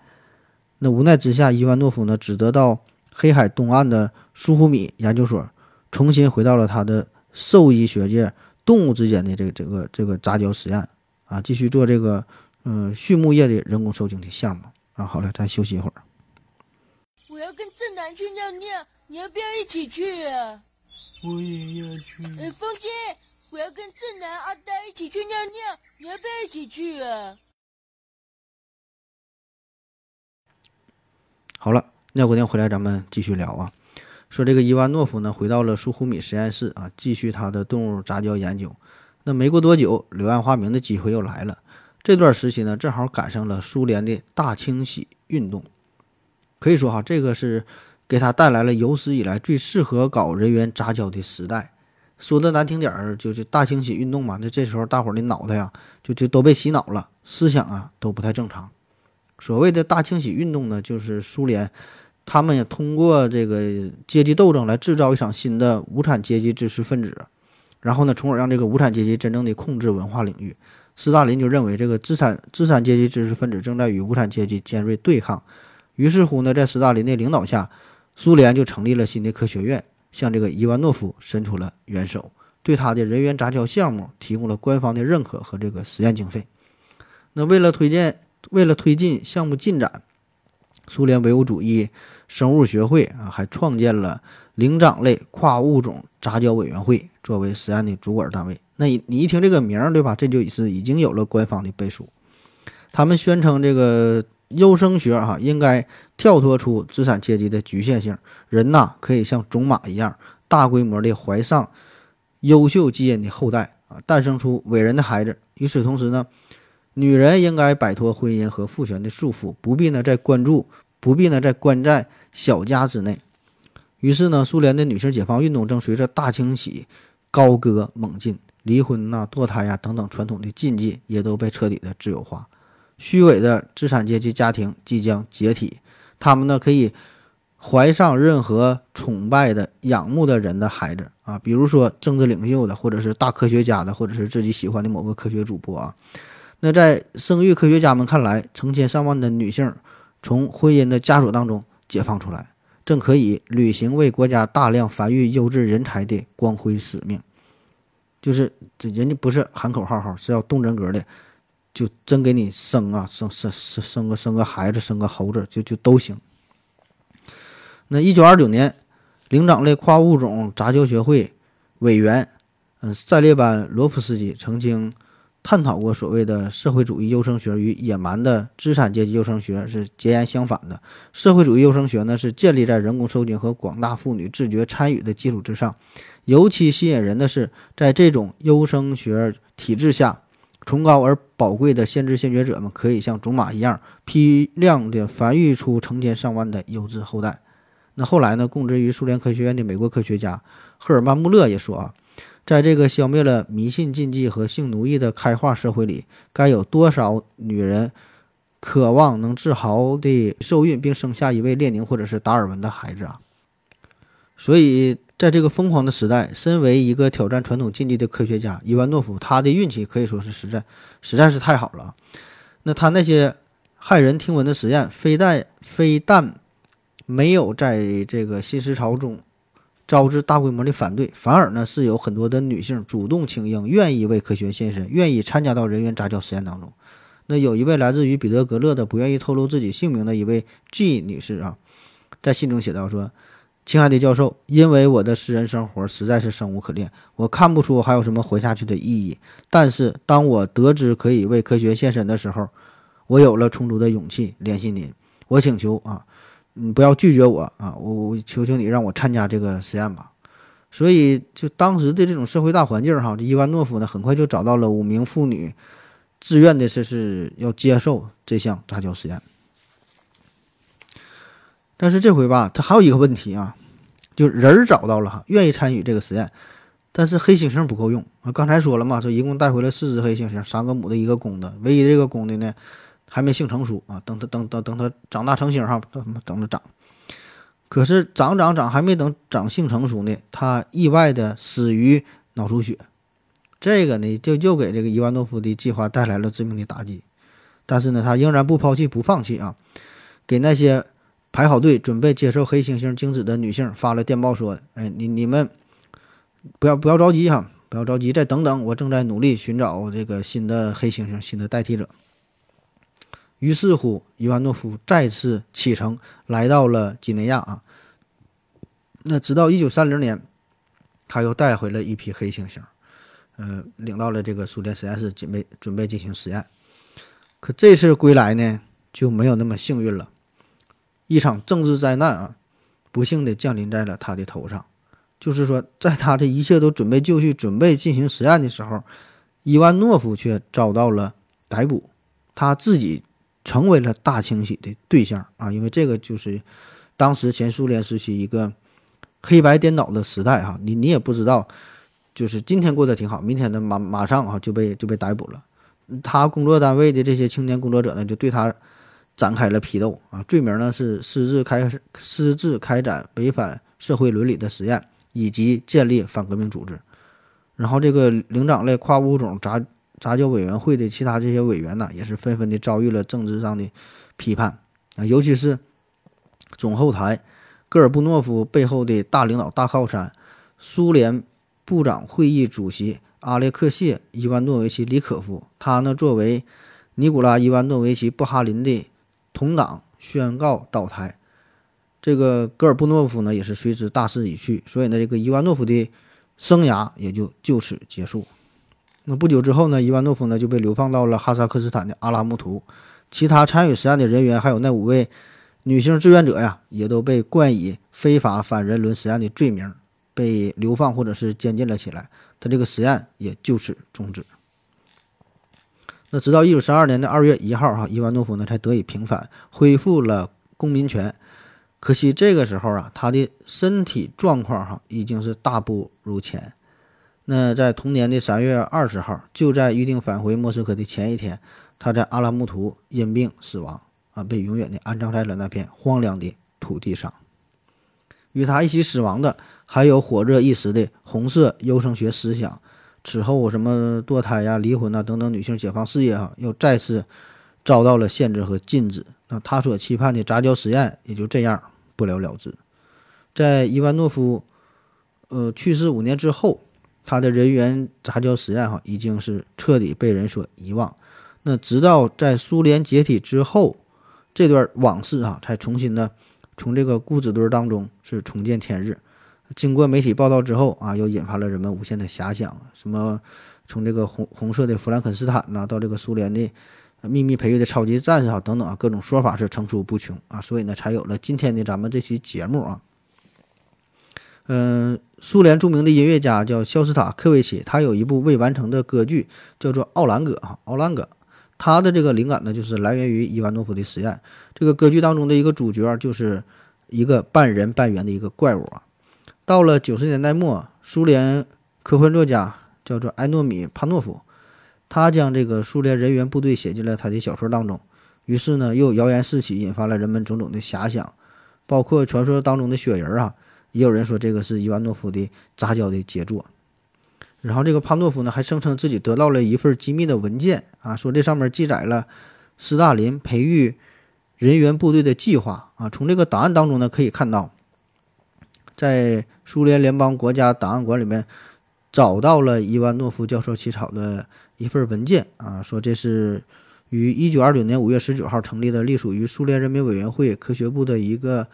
那无奈之下，伊万诺夫呢，只得到黑海东岸的苏胡米研究所，重新回到了他的兽医学界，动物之间的这个这个这个杂交实验啊，继续做这个嗯畜牧业的人工受精的项目啊。好了，咱休息一会儿。我要跟正南去尿尿，你要不要一起去啊？我也要去。哎，风姐。我要跟正南、阿呆一起去尿尿，你要不要一起去啊？好了，尿过尿回来，咱们继续聊啊。说这个伊万诺夫呢，回到了苏胡米实验室啊，继续他的动物杂交研究。那没过多久，柳暗花明的机会又来了。这段时期呢，正好赶上了苏联的大清洗运动，可以说哈，这个是给他带来了有史以来最适合搞人员杂交的时代。说的难听点儿，就是大清洗运动嘛。那这时候大伙儿的脑袋呀，就就都被洗脑了，思想啊都不太正常。所谓的大清洗运动呢，就是苏联他们也通过这个阶级斗争来制造一场新的无产阶级知识分子，然后呢，从而让这个无产阶级真正的控制文化领域。斯大林就认为这个资产资产阶级知识分子正在与无产阶级尖锐对抗，于是乎呢，在斯大林的领导下，苏联就成立了新的科学院。向这个伊万诺夫伸出了援手，对他的人员杂交项目提供了官方的认可和这个实验经费。那为了推荐，为了推进项目进展，苏联唯物主义生物学会啊，还创建了灵长类跨物种杂交委员会作为实验的主管单位。那你一听这个名儿，对吧？这就是已经有了官方的背书。他们宣称这个。优生学哈应该跳脱出资产阶级的局限性，人呐可以像种马一样大规模的怀上优秀基因的后代啊，诞生出伟人的孩子。与此同时呢，女人应该摆脱婚姻和父权的束缚，不必呢再关注，不必呢再关在小家之内。于是呢，苏联的女性解放运动正随着大清洗高歌猛进，离婚呐、堕胎呀等等传统的禁忌也都被彻底的自由化。虚伪的资产阶级家庭即将解体，他们呢可以怀上任何崇拜的、仰慕的人的孩子啊，比如说政治领袖的，或者是大科学家的，或者是自己喜欢的某个科学主播啊。那在生育科学家们看来，成千上万的女性从婚姻的枷锁当中解放出来，正可以履行为国家大量繁育优质人才的光辉使命。就是这人家不是喊口号哈，是要动真格的。就真给你生啊，生生生生个生个孩子，生个猴子，就就都行。那一九二九年，灵长类跨物种杂交学会委员，嗯，塞列班罗夫斯基曾经探讨过所谓的社会主义优生学与野蛮的资产阶级优生学是截然相反的。社会主义优生学呢，是建立在人工受精和广大妇女自觉参与的基础之上。尤其吸引人的是，在这种优生学体制下。崇高而宝贵的先知先觉者们可以像种马一样批量的繁育出成千上万的优质后代。那后来呢？供职于苏联科学院的美国科学家赫尔曼·穆勒也说啊，在这个消灭了迷信禁忌和性奴役的开化社会里，该有多少女人渴望能自豪地受孕并生下一位列宁或者是达尔文的孩子啊？所以。在这个疯狂的时代，身为一个挑战传统禁忌的科学家，伊万诺夫他的运气可以说是实在实在是太好了。那他那些骇人听闻的实验，非但非但没有在这个新思潮中招致大规模的反对，反而呢是有很多的女性主动请缨，愿意为科学献身，愿意参加到人员杂交实验当中。那有一位来自于彼得格勒的不愿意透露自己姓名的一位 G 女士啊，在信中写道说。亲爱的教授，因为我的私人生活实在是生无可恋，我看不出还有什么活下去的意义。但是当我得知可以为科学献身的时候，我有了充足的勇气联系您。我请求啊，你不要拒绝我啊，我我求求你让我参加这个实验吧。所以，就当时的这种社会大环境哈，这伊万诺夫呢很快就找到了五名妇女，自愿的是是要接受这项杂交实验。但是这回吧，他还有一个问题啊，就人找到了哈，愿意参与这个实验，但是黑猩猩不够用啊。刚才说了嘛，说一共带回来四只黑猩猩，三个母的，一个公的，唯一这个公的呢还没性成熟啊，等它等等等它长大成猩哈，等等着长。可是长长长还没等长性成熟呢，他意外的死于脑出血，这个呢就又给这个伊万诺夫的计划带来了致命的打击。但是呢，他仍然不抛弃不放弃啊，给那些。排好队，准备接受黑猩猩精子的女性发了电报说：“哎，你你们不要不要着急哈，不要着急，再等等，我正在努力寻找这个新的黑猩猩，新的代替者。”于是乎，伊万诺夫再次启程，来到了几内亚啊。那直到一九三零年，他又带回了一批黑猩猩，呃，领到了这个苏联实验室，准备准备进行实验。可这次归来呢，就没有那么幸运了。一场政治灾难啊，不幸地降临在了他的头上。就是说，在他这一切都准备就绪、准备进行实验的时候，伊万诺夫却遭到了逮捕，他自己成为了大清洗的对象啊！因为这个就是当时前苏联时期一个黑白颠倒的时代哈，你你也不知道，就是今天过得挺好，明天的马马上啊就被就被逮捕了。他工作单位的这些青年工作者呢，就对他展开了批斗啊，罪名呢是私自开私自开展违反社会伦理的实验，以及建立反革命组织。然后，这个灵长类跨物种杂杂交委员会的其他这些委员呢，也是纷纷的遭遇了政治上的批判啊，尤其是总后台戈尔布诺夫背后的大领导、大靠山——苏联部长会议主席阿列克谢·伊万诺维奇·里可夫，他呢作为尼古拉·伊万诺维奇·布哈林的同党，宣告倒台。这个戈尔布诺夫呢，也是随之大势已去，所以呢，这个伊万诺夫的。生涯也就就此结束。那不久之后呢，伊万诺夫呢就被流放到了哈萨克斯坦的阿拉木图。其他参与实验的人员，还有那五位女性志愿者呀，也都被冠以非法反人伦实验的罪名，被流放或者是监禁了起来。他这个实验也就此终止。那直到一九三二年的二月一号，哈，伊万诺夫呢才得以平反，恢复了公民权。可惜这个时候啊，他的身体状况哈已经是大不如前。那在同年的三月二十号，就在预定返回莫斯科的前一天，他在阿拉木图因病死亡啊，被永远的安葬在了那片荒凉的土地上。与他一起死亡的还有火热一时的红色优生学思想。此后什么堕胎呀、离婚呐等等女性解放事业哈，又再次遭到了限制和禁止。那他所期盼的杂交实验也就这样。不了了之，在伊万诺夫，呃去世五年之后，他的人猿杂交实验哈已经是彻底被人所遗忘。那直到在苏联解体之后，这段往事哈才重新的从这个固执堆当中是重见天日。经过媒体报道之后啊，又引发了人们无限的遐想，什么从这个红红色的弗兰肯斯坦呐，到这个苏联的。秘密培育的超级战士啊，等等啊，各种说法是层出不穷啊，所以呢，才有了今天的咱们这期节目啊。嗯，苏联著名的音乐家叫肖斯塔科维奇，他有一部未完成的歌剧叫做《奥兰戈》啊，《奥兰戈》。他的这个灵感呢，就是来源于伊万诺夫的实验。这个歌剧当中的一个主角就是一个半人半猿的一个怪物啊。到了九十年代末，苏联科幻作家叫做埃诺米帕诺夫。他将这个苏联人员部队写进了他的小说当中，于是呢，又谣言四起，引发了人们种种的遐想，包括传说当中的雪人啊，也有人说这个是伊万诺夫的杂交的杰作。然后这个帕诺夫呢，还声称自己得到了一份机密的文件啊，说这上面记载了斯大林培育人员部队的计划啊。从这个档案当中呢，可以看到，在苏联联邦国家档案馆里面找到了伊万诺夫教授起草的。一份文件啊，说这是于一九二九年五月十九号成立的，隶属于苏联人民委员会科学部的一个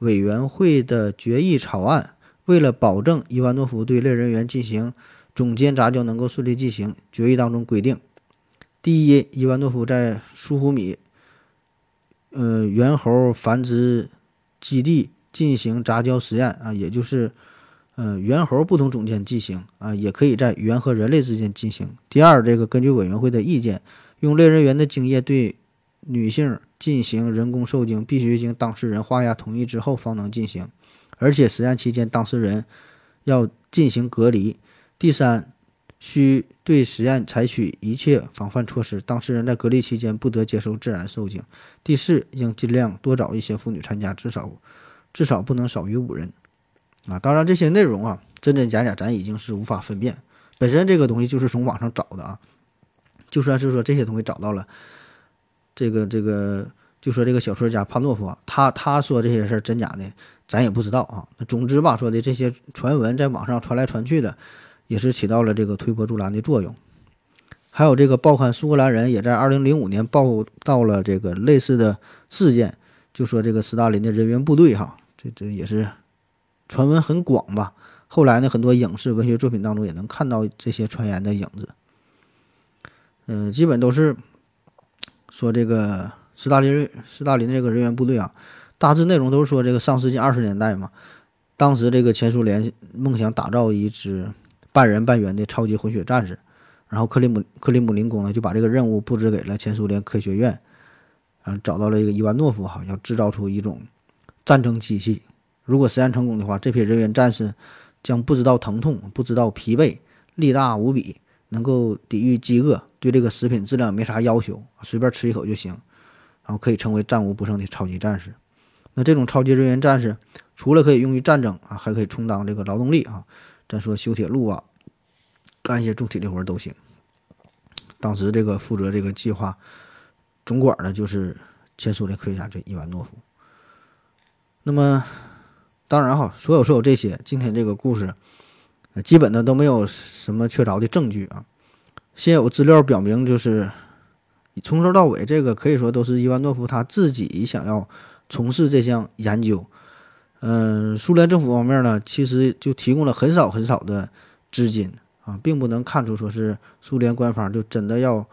委员会的决议草案。为了保证伊万诺夫对类人猿进行种间杂交能够顺利进行，决议当中规定：第一，伊万诺夫在苏胡米呃猿猴繁殖基地进行杂交实验啊，也就是。嗯，猿猴不同种间进行啊，也可以在猿和人类之间进行。第二，这个根据委员会的意见，用类人猿的精液对女性进行人工受精，必须经当事人画押同意之后方能进行，而且实验期间当事人要进行隔离。第三，需对实验采取一切防范措施，当事人在隔离期间不得接受自然受精。第四，应尽量多找一些妇女参加，至少至少不能少于五人。啊，当然这些内容啊，真真假假，咱已经是无法分辨。本身这个东西就是从网上找的啊，就算是说这些东西找到了，这个这个，就说这个小说家帕诺夫啊，他他说这些事儿真假的，咱也不知道啊。那总之吧，说的这些传闻在网上传来传去的，也是起到了这个推波助澜的作用。还有这个报刊《苏格兰人》也在二零零五年报道了这个类似的事件，就说这个斯大林的人员部队哈，这这也是。传闻很广吧，后来呢，很多影视文学作品当中也能看到这些传言的影子。嗯，基本都是说这个斯大林斯大林这个人员部队啊，大致内容都是说这个上世纪二十年代嘛，当时这个前苏联梦想打造一支半人半猿的超级混血战士，然后克里姆克里姆林宫呢就把这个任务布置给了前苏联科学院，啊，找到了一个伊万诺夫哈，要制造出一种战争机器。如果实验成功的话，这批人员战士将不知道疼痛，不知道疲惫，力大无比，能够抵御饥饿，对这个食品质量没啥要求，随便吃一口就行，然后可以成为战无不胜的超级战士。那这种超级人员战士，除了可以用于战争啊，还可以充当这个劳动力啊。咱说修铁路啊，干一些重体力活都行。当时这个负责这个计划总管的就是前苏联科学家，就伊万诺夫。那么，当然哈，所有所有这些，今天这个故事，呃，基本的都没有什么确凿的证据啊。现有资料表明，就是从头到尾，这个可以说都是伊万诺夫他自己想要从事这项研究。嗯，苏联政府方面呢，其实就提供了很少很少的资金啊，并不能看出说是苏联官方就真的要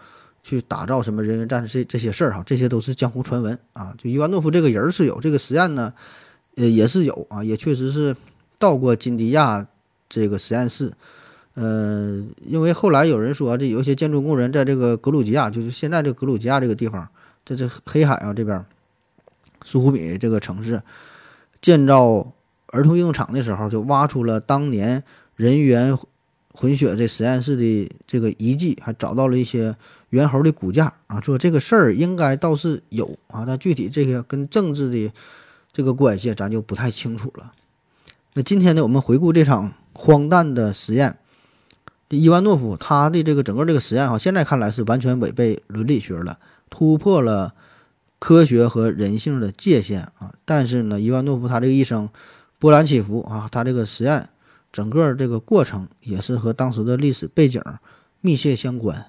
去打造什么人员战士这这些事儿哈，这些都是江湖传闻啊。就伊万诺夫这个人是有这个实验呢，呃，也是有啊，也确实是到过金迪亚这个实验室。呃，因为后来有人说，这有一些建筑工人在这个格鲁吉亚，就是现在这格鲁吉亚这个地方，在这黑海啊这边，苏胡米这个城市。建造儿童运动场的时候，就挖出了当年人猿混血这实验室的这个遗迹，还找到了一些猿猴的骨架啊。说这个事儿应该倒是有啊，但具体这个跟政治的这个关系，咱就不太清楚了。那今天呢，我们回顾这场荒诞的实验，伊万诺夫他的这个整个这个实验哈，现在看来是完全违背伦理学了，突破了。科学和人性的界限啊，但是呢，伊万诺夫他这个一生波澜起伏啊，他这个实验整个这个过程也是和当时的历史背景密切相关，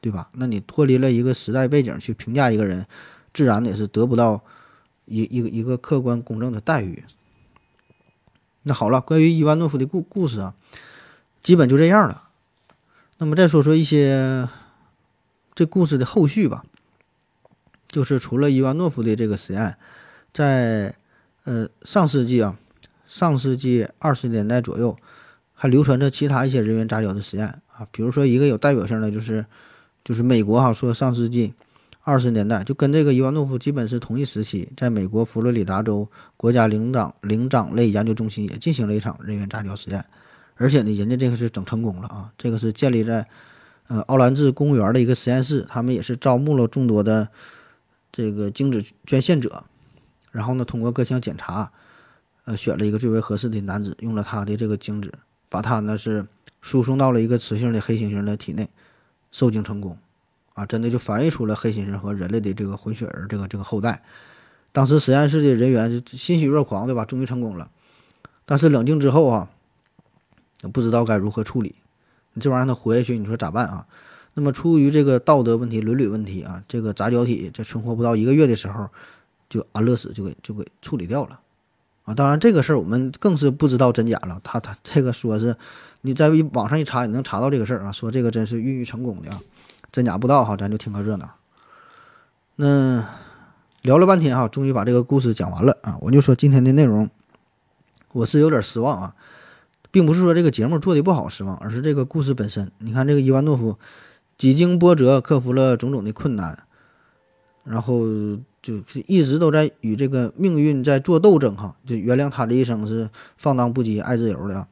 对吧？那你脱离了一个时代背景去评价一个人，自然也是得不到一一个一个客观公正的待遇。那好了，关于伊万诺夫的故故事啊，基本就这样了。那么再说说一些这故事的后续吧。就是除了伊万诺夫的这个实验，在呃上世纪啊，上世纪二十年代左右，还流传着其他一些人员杂交的实验啊。比如说一个有代表性的，就是就是美国哈说上世纪二十年代就跟这个伊万诺夫基本是同一时期，在美国佛罗里达州国家灵长灵长类研究中心也进行了一场人员杂交实验，而且呢，人家这个是整成功了啊。这个是建立在呃奥兰治公园的一个实验室，他们也是招募了众多的。这个精子捐献者，然后呢，通过各项检查，呃，选了一个最为合适的男子，用了他的这个精子，把他呢是输送到了一个雌性的黑猩猩的体内，受精成功，啊，真的就繁育出了黑猩猩和人类的这个混血儿这个这个后代。当时实验室的人员就欣喜若狂，对吧？终于成功了。但是冷静之后啊，不知道该如何处理。你这玩意儿它活下去，你说咋办啊？那么，出于这个道德问题、伦理问题啊，这个杂交体在存活不到一个月的时候，就安乐死，就给就给处理掉了，啊，当然这个事儿我们更是不知道真假了。他他这个说是，你在网上一查，你能查到这个事儿啊，说这个真是孕育成功的啊，真假不知道哈，咱就听个热闹。那聊了半天哈，终于把这个故事讲完了啊，我就说今天的内容，我是有点失望啊，并不是说这个节目做的不好失望，而是这个故事本身。你看这个伊万诺夫。几经波折，克服了种种的困难，然后就是一直都在与这个命运在做斗争哈。就原谅他的一生是放荡不羁、爱自由的啊，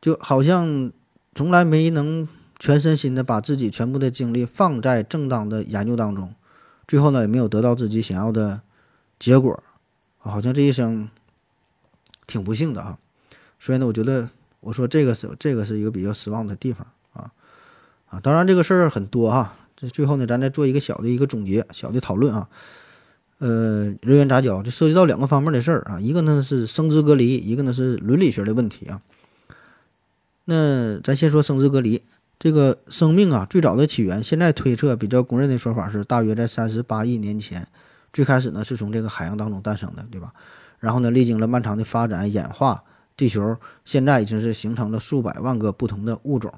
就好像从来没能全身心的把自己全部的精力放在正当的研究当中，最后呢也没有得到自己想要的结果，好像这一生挺不幸的啊。所以呢，我觉得我说这个是这个是一个比较失望的地方。啊，啊当然这个事儿很多哈，这最后呢，咱再做一个小的一个总结，小的讨论啊。呃，人员杂交就涉及到两个方面的事儿啊，一个呢是生殖隔离，一个呢是伦理学的问题啊。那咱先说生殖隔离，这个生命啊，最早的起源，现在推测比较公认的说法是，大约在三十八亿年前，最开始呢是从这个海洋当中诞生的，对吧？然后呢，历经了漫长的发展演化，地球现在已经是形成了数百万个不同的物种。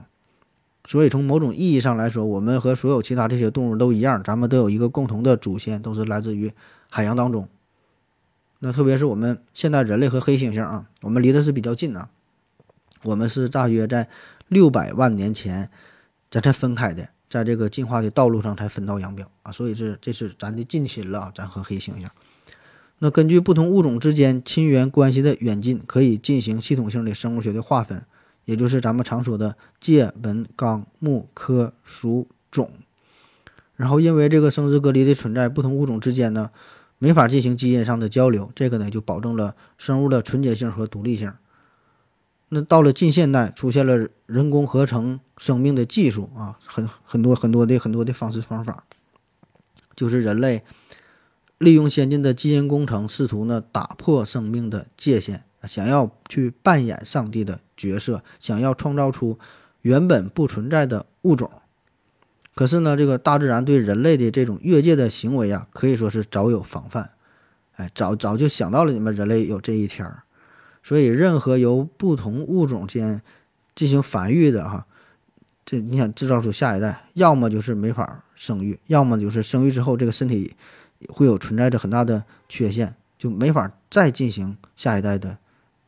所以，从某种意义上来说，我们和所有其他这些动物都一样，咱们都有一个共同的祖先，都是来自于海洋当中。那特别是我们现在人类和黑猩猩啊，我们离的是比较近啊。我们是大约在六百万年前咱才分开的，在这个进化的道路上才分道扬镳啊。所以这这是咱的近亲了，咱和黑猩猩。那根据不同物种之间亲缘关系的远近，可以进行系统性的生物学的划分，也就是咱们常说的界、门、纲、目、科、属、种。然后因为这个生殖隔离的存在，不同物种之间呢没法进行基因上的交流，这个呢就保证了生物的纯洁性和独立性。那到了近现代，出现了人工合成生命的技术啊，很很多很多的很多的方式方法，就是人类。利用先进的基因工程，试图呢打破生命的界限，想要去扮演上帝的角色，想要创造出原本不存在的物种。可是呢，这个大自然对人类的这种越界的行为啊，可以说是早有防范，哎，早早就想到了你们人类有这一天儿。所以，任何由不同物种间进行繁育的哈，这你想制造出下一代，要么就是没法生育，要么就是生育之后这个身体。会有存在着很大的缺陷，就没法再进行下一代的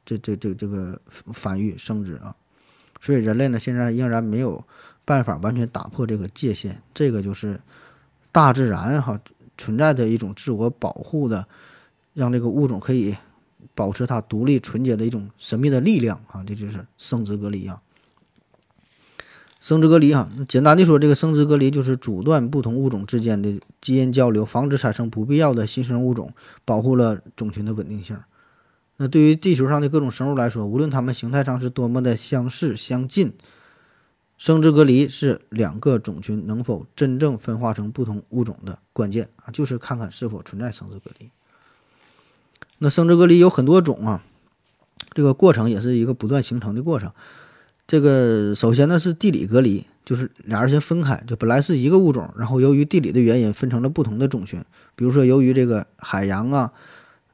这这这这个繁育生殖啊，所以人类呢现在仍然没有办法完全打破这个界限，这个就是大自然哈存在的一种自我保护的，让这个物种可以保持它独立纯洁的一种神秘的力量啊，这就是生殖隔离啊。生殖隔离，哈，简单的说，这个生殖隔离就是阻断不同物种之间的基因交流，防止产生不必要的新生物种，保护了种群的稳定性。那对于地球上的各种生物来说，无论它们形态上是多么的相似相近，生殖隔离是两个种群能否真正分化成不同物种的关键啊，就是看看是否存在生殖隔离。那生殖隔离有很多种啊，这个过程也是一个不断形成的过程。这个首先呢是地理隔离，就是俩人先分开，就本来是一个物种，然后由于地理的原因分成了不同的种群。比如说由于这个海洋啊，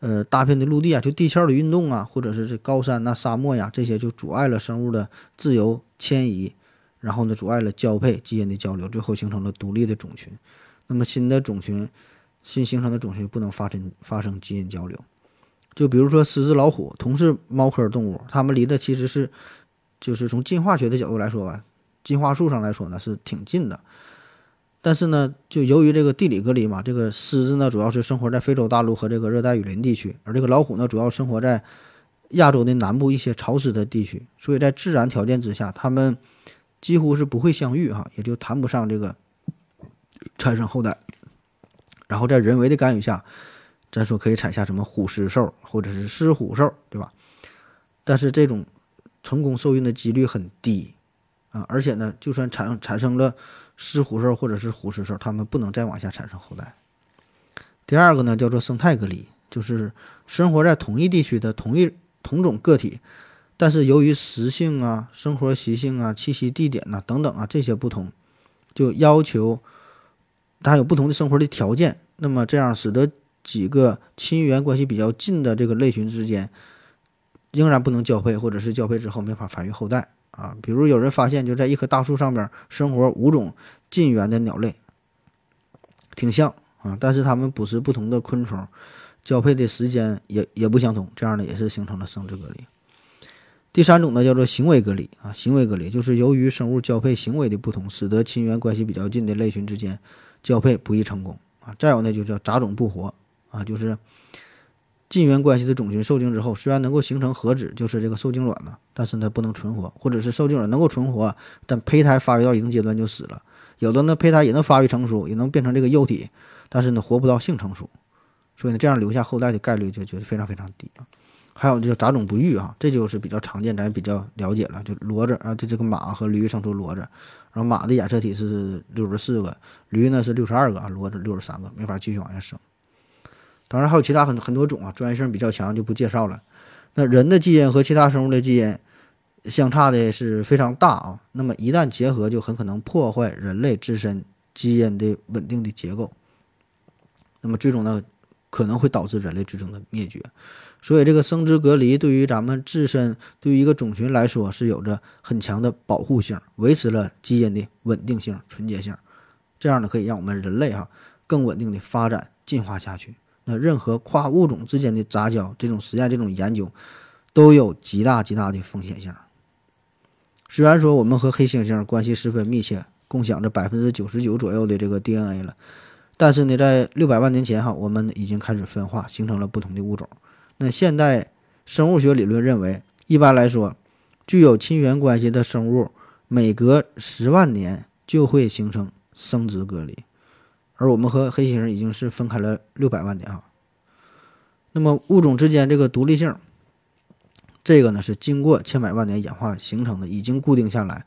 呃大片的陆地啊，就地壳的运动啊，或者是这高山呐、沙漠呀这些就阻碍了生物的自由迁移，然后呢阻碍了交配基因的交流，最后形成了独立的种群。那么新的种群新形成的种群不能发生发生基因交流。就比如说狮子、老虎，同是猫科动物，它们离的其实是。就是从进化学的角度来说吧，进化树上来说呢是挺近的，但是呢，就由于这个地理隔离嘛，这个狮子呢主要是生活在非洲大陆和这个热带雨林地区，而这个老虎呢主要生活在亚洲的南部一些潮湿的地区，所以在自然条件之下，它们几乎是不会相遇哈，也就谈不上这个产生后代。然后在人为的干预下，咱说可以产下什么虎狮兽或者是狮虎兽，对吧？但是这种。成功受孕的几率很低啊，而且呢，就算产产生了狮虎兽或者是虎狮兽，它们不能再往下产生后代。第二个呢，叫做生态隔离，就是生活在同一地区的同一同种个体，但是由于食性啊、生活习性啊、栖息地点呐等等啊这些不同，就要求它有不同的生活的条件。那么这样使得几个亲缘关系比较近的这个类群之间。仍然不能交配，或者是交配之后没法繁育后代啊。比如有人发现，就在一棵大树上边生活五种近缘的鸟类，挺像啊，但是它们捕食不同的昆虫，交配的时间也也不相同，这样呢也是形成了生殖隔离。第三种呢叫做行为隔离啊，行为隔离就是由于生物交配行为的不同，使得亲缘关系比较近的类群之间交配不易成功啊。再有呢就叫杂种不活啊，就是。近缘关系的种群受精之后，虽然能够形成核子，就是这个受精卵呢，但是它不能存活，或者是受精卵能够存活，但胚胎发育到一定阶段就死了。有的呢，胚胎也能发育成熟，也能变成这个幼体，但是呢，活不到性成熟，所以呢，这样留下后代的概率就就非常非常低啊。还有就是杂种不育啊，这就是比较常见，咱比较了解了，就骡子啊，就这个马和驴生出骡子，然后马的染色体是六十四个，驴呢是六十二个啊，骡子六十三个，没法继续往下生。当然还有其他很很多种啊，专业性比较强就不介绍了。那人的基因和其他生物的基因相差的是非常大啊，那么一旦结合，就很可能破坏人类自身基因的稳定的结构。那么最终呢，可能会导致人类最终的灭绝。所以这个生殖隔离对于咱们自身，对于一个种群来说是有着很强的保护性，维持了基因的稳定性、纯洁性。这样呢，可以让我们人类哈更稳定的发展进化下去。那任何跨物种之间的杂交，这种实验、这种研究，都有极大极大的风险性。虽然说我们和黑猩猩关系十分密切，共享着百分之九十九左右的这个 DNA 了。但是呢，在六百万年前哈，我们已经开始分化，形成了不同的物种。那现代生物学理论认为，一般来说，具有亲缘关系的生物每隔十万年就会形成生殖隔离，而我们和黑猩猩已经是分开了六百万年哈。那么物种之间这个独立性，这个呢是经过千百万年演化形成的，已经固定下来。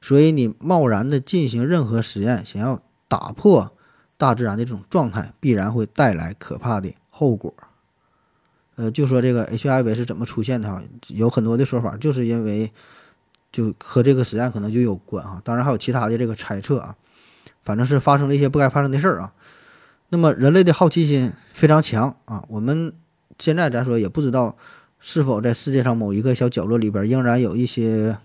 所以你贸然的进行任何实验，想要打破大自然的这种状态，必然会带来可怕的后果。呃，就说这个 HIV 是怎么出现的哈，有很多的说法，就是因为就和这个实验可能就有关啊。当然还有其他的这个猜测啊，反正是发生了一些不该发生的事儿啊。那么人类的好奇心非常强啊，我们现在咱说也不知道是否在世界上某一个小角落里边，仍然有一些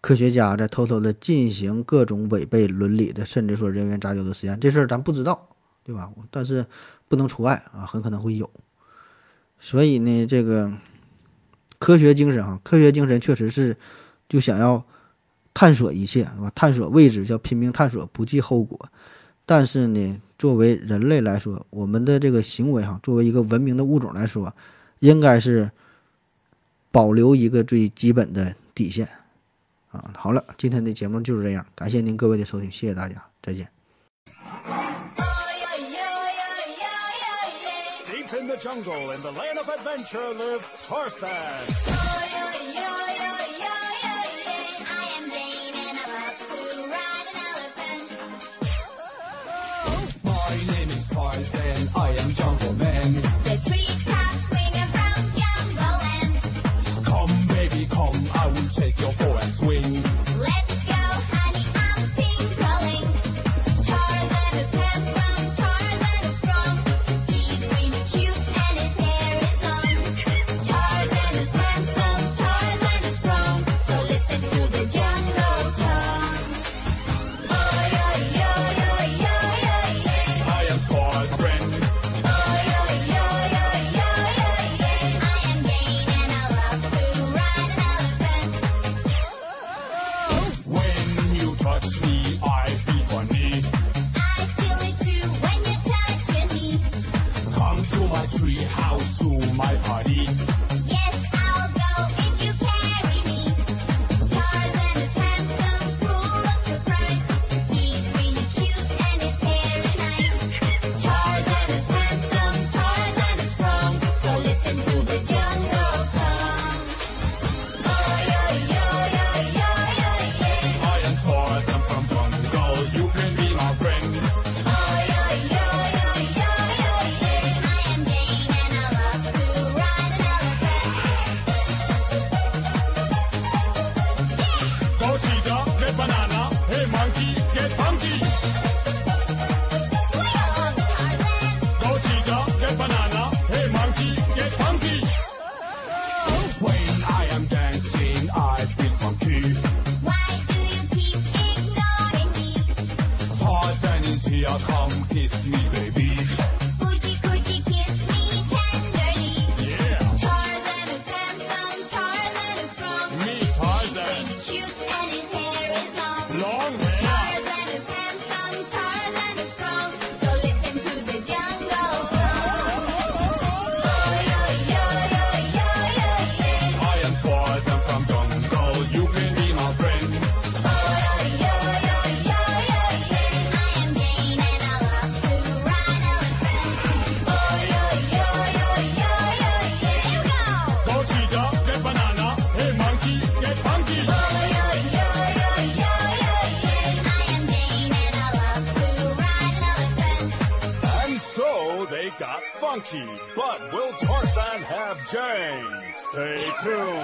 科学家在偷偷的进行各种违背伦理的，甚至说人员杂交的实验。这事儿咱不知道，对吧？但是不能除外啊，很可能会有。所以呢，这个科学精神哈，科学精神确实是就想要探索一切，是吧？探索未知，叫拼命探索，不计后果。但是呢，作为人类来说，我们的这个行为哈，作为一个文明的物种来说，应该是保留一个最基本的底线啊。好了，今天的节目就是这样，感谢您各位的收听，谢谢大家，再见。understand I am gentleman. Come to my tree house, to my party. two.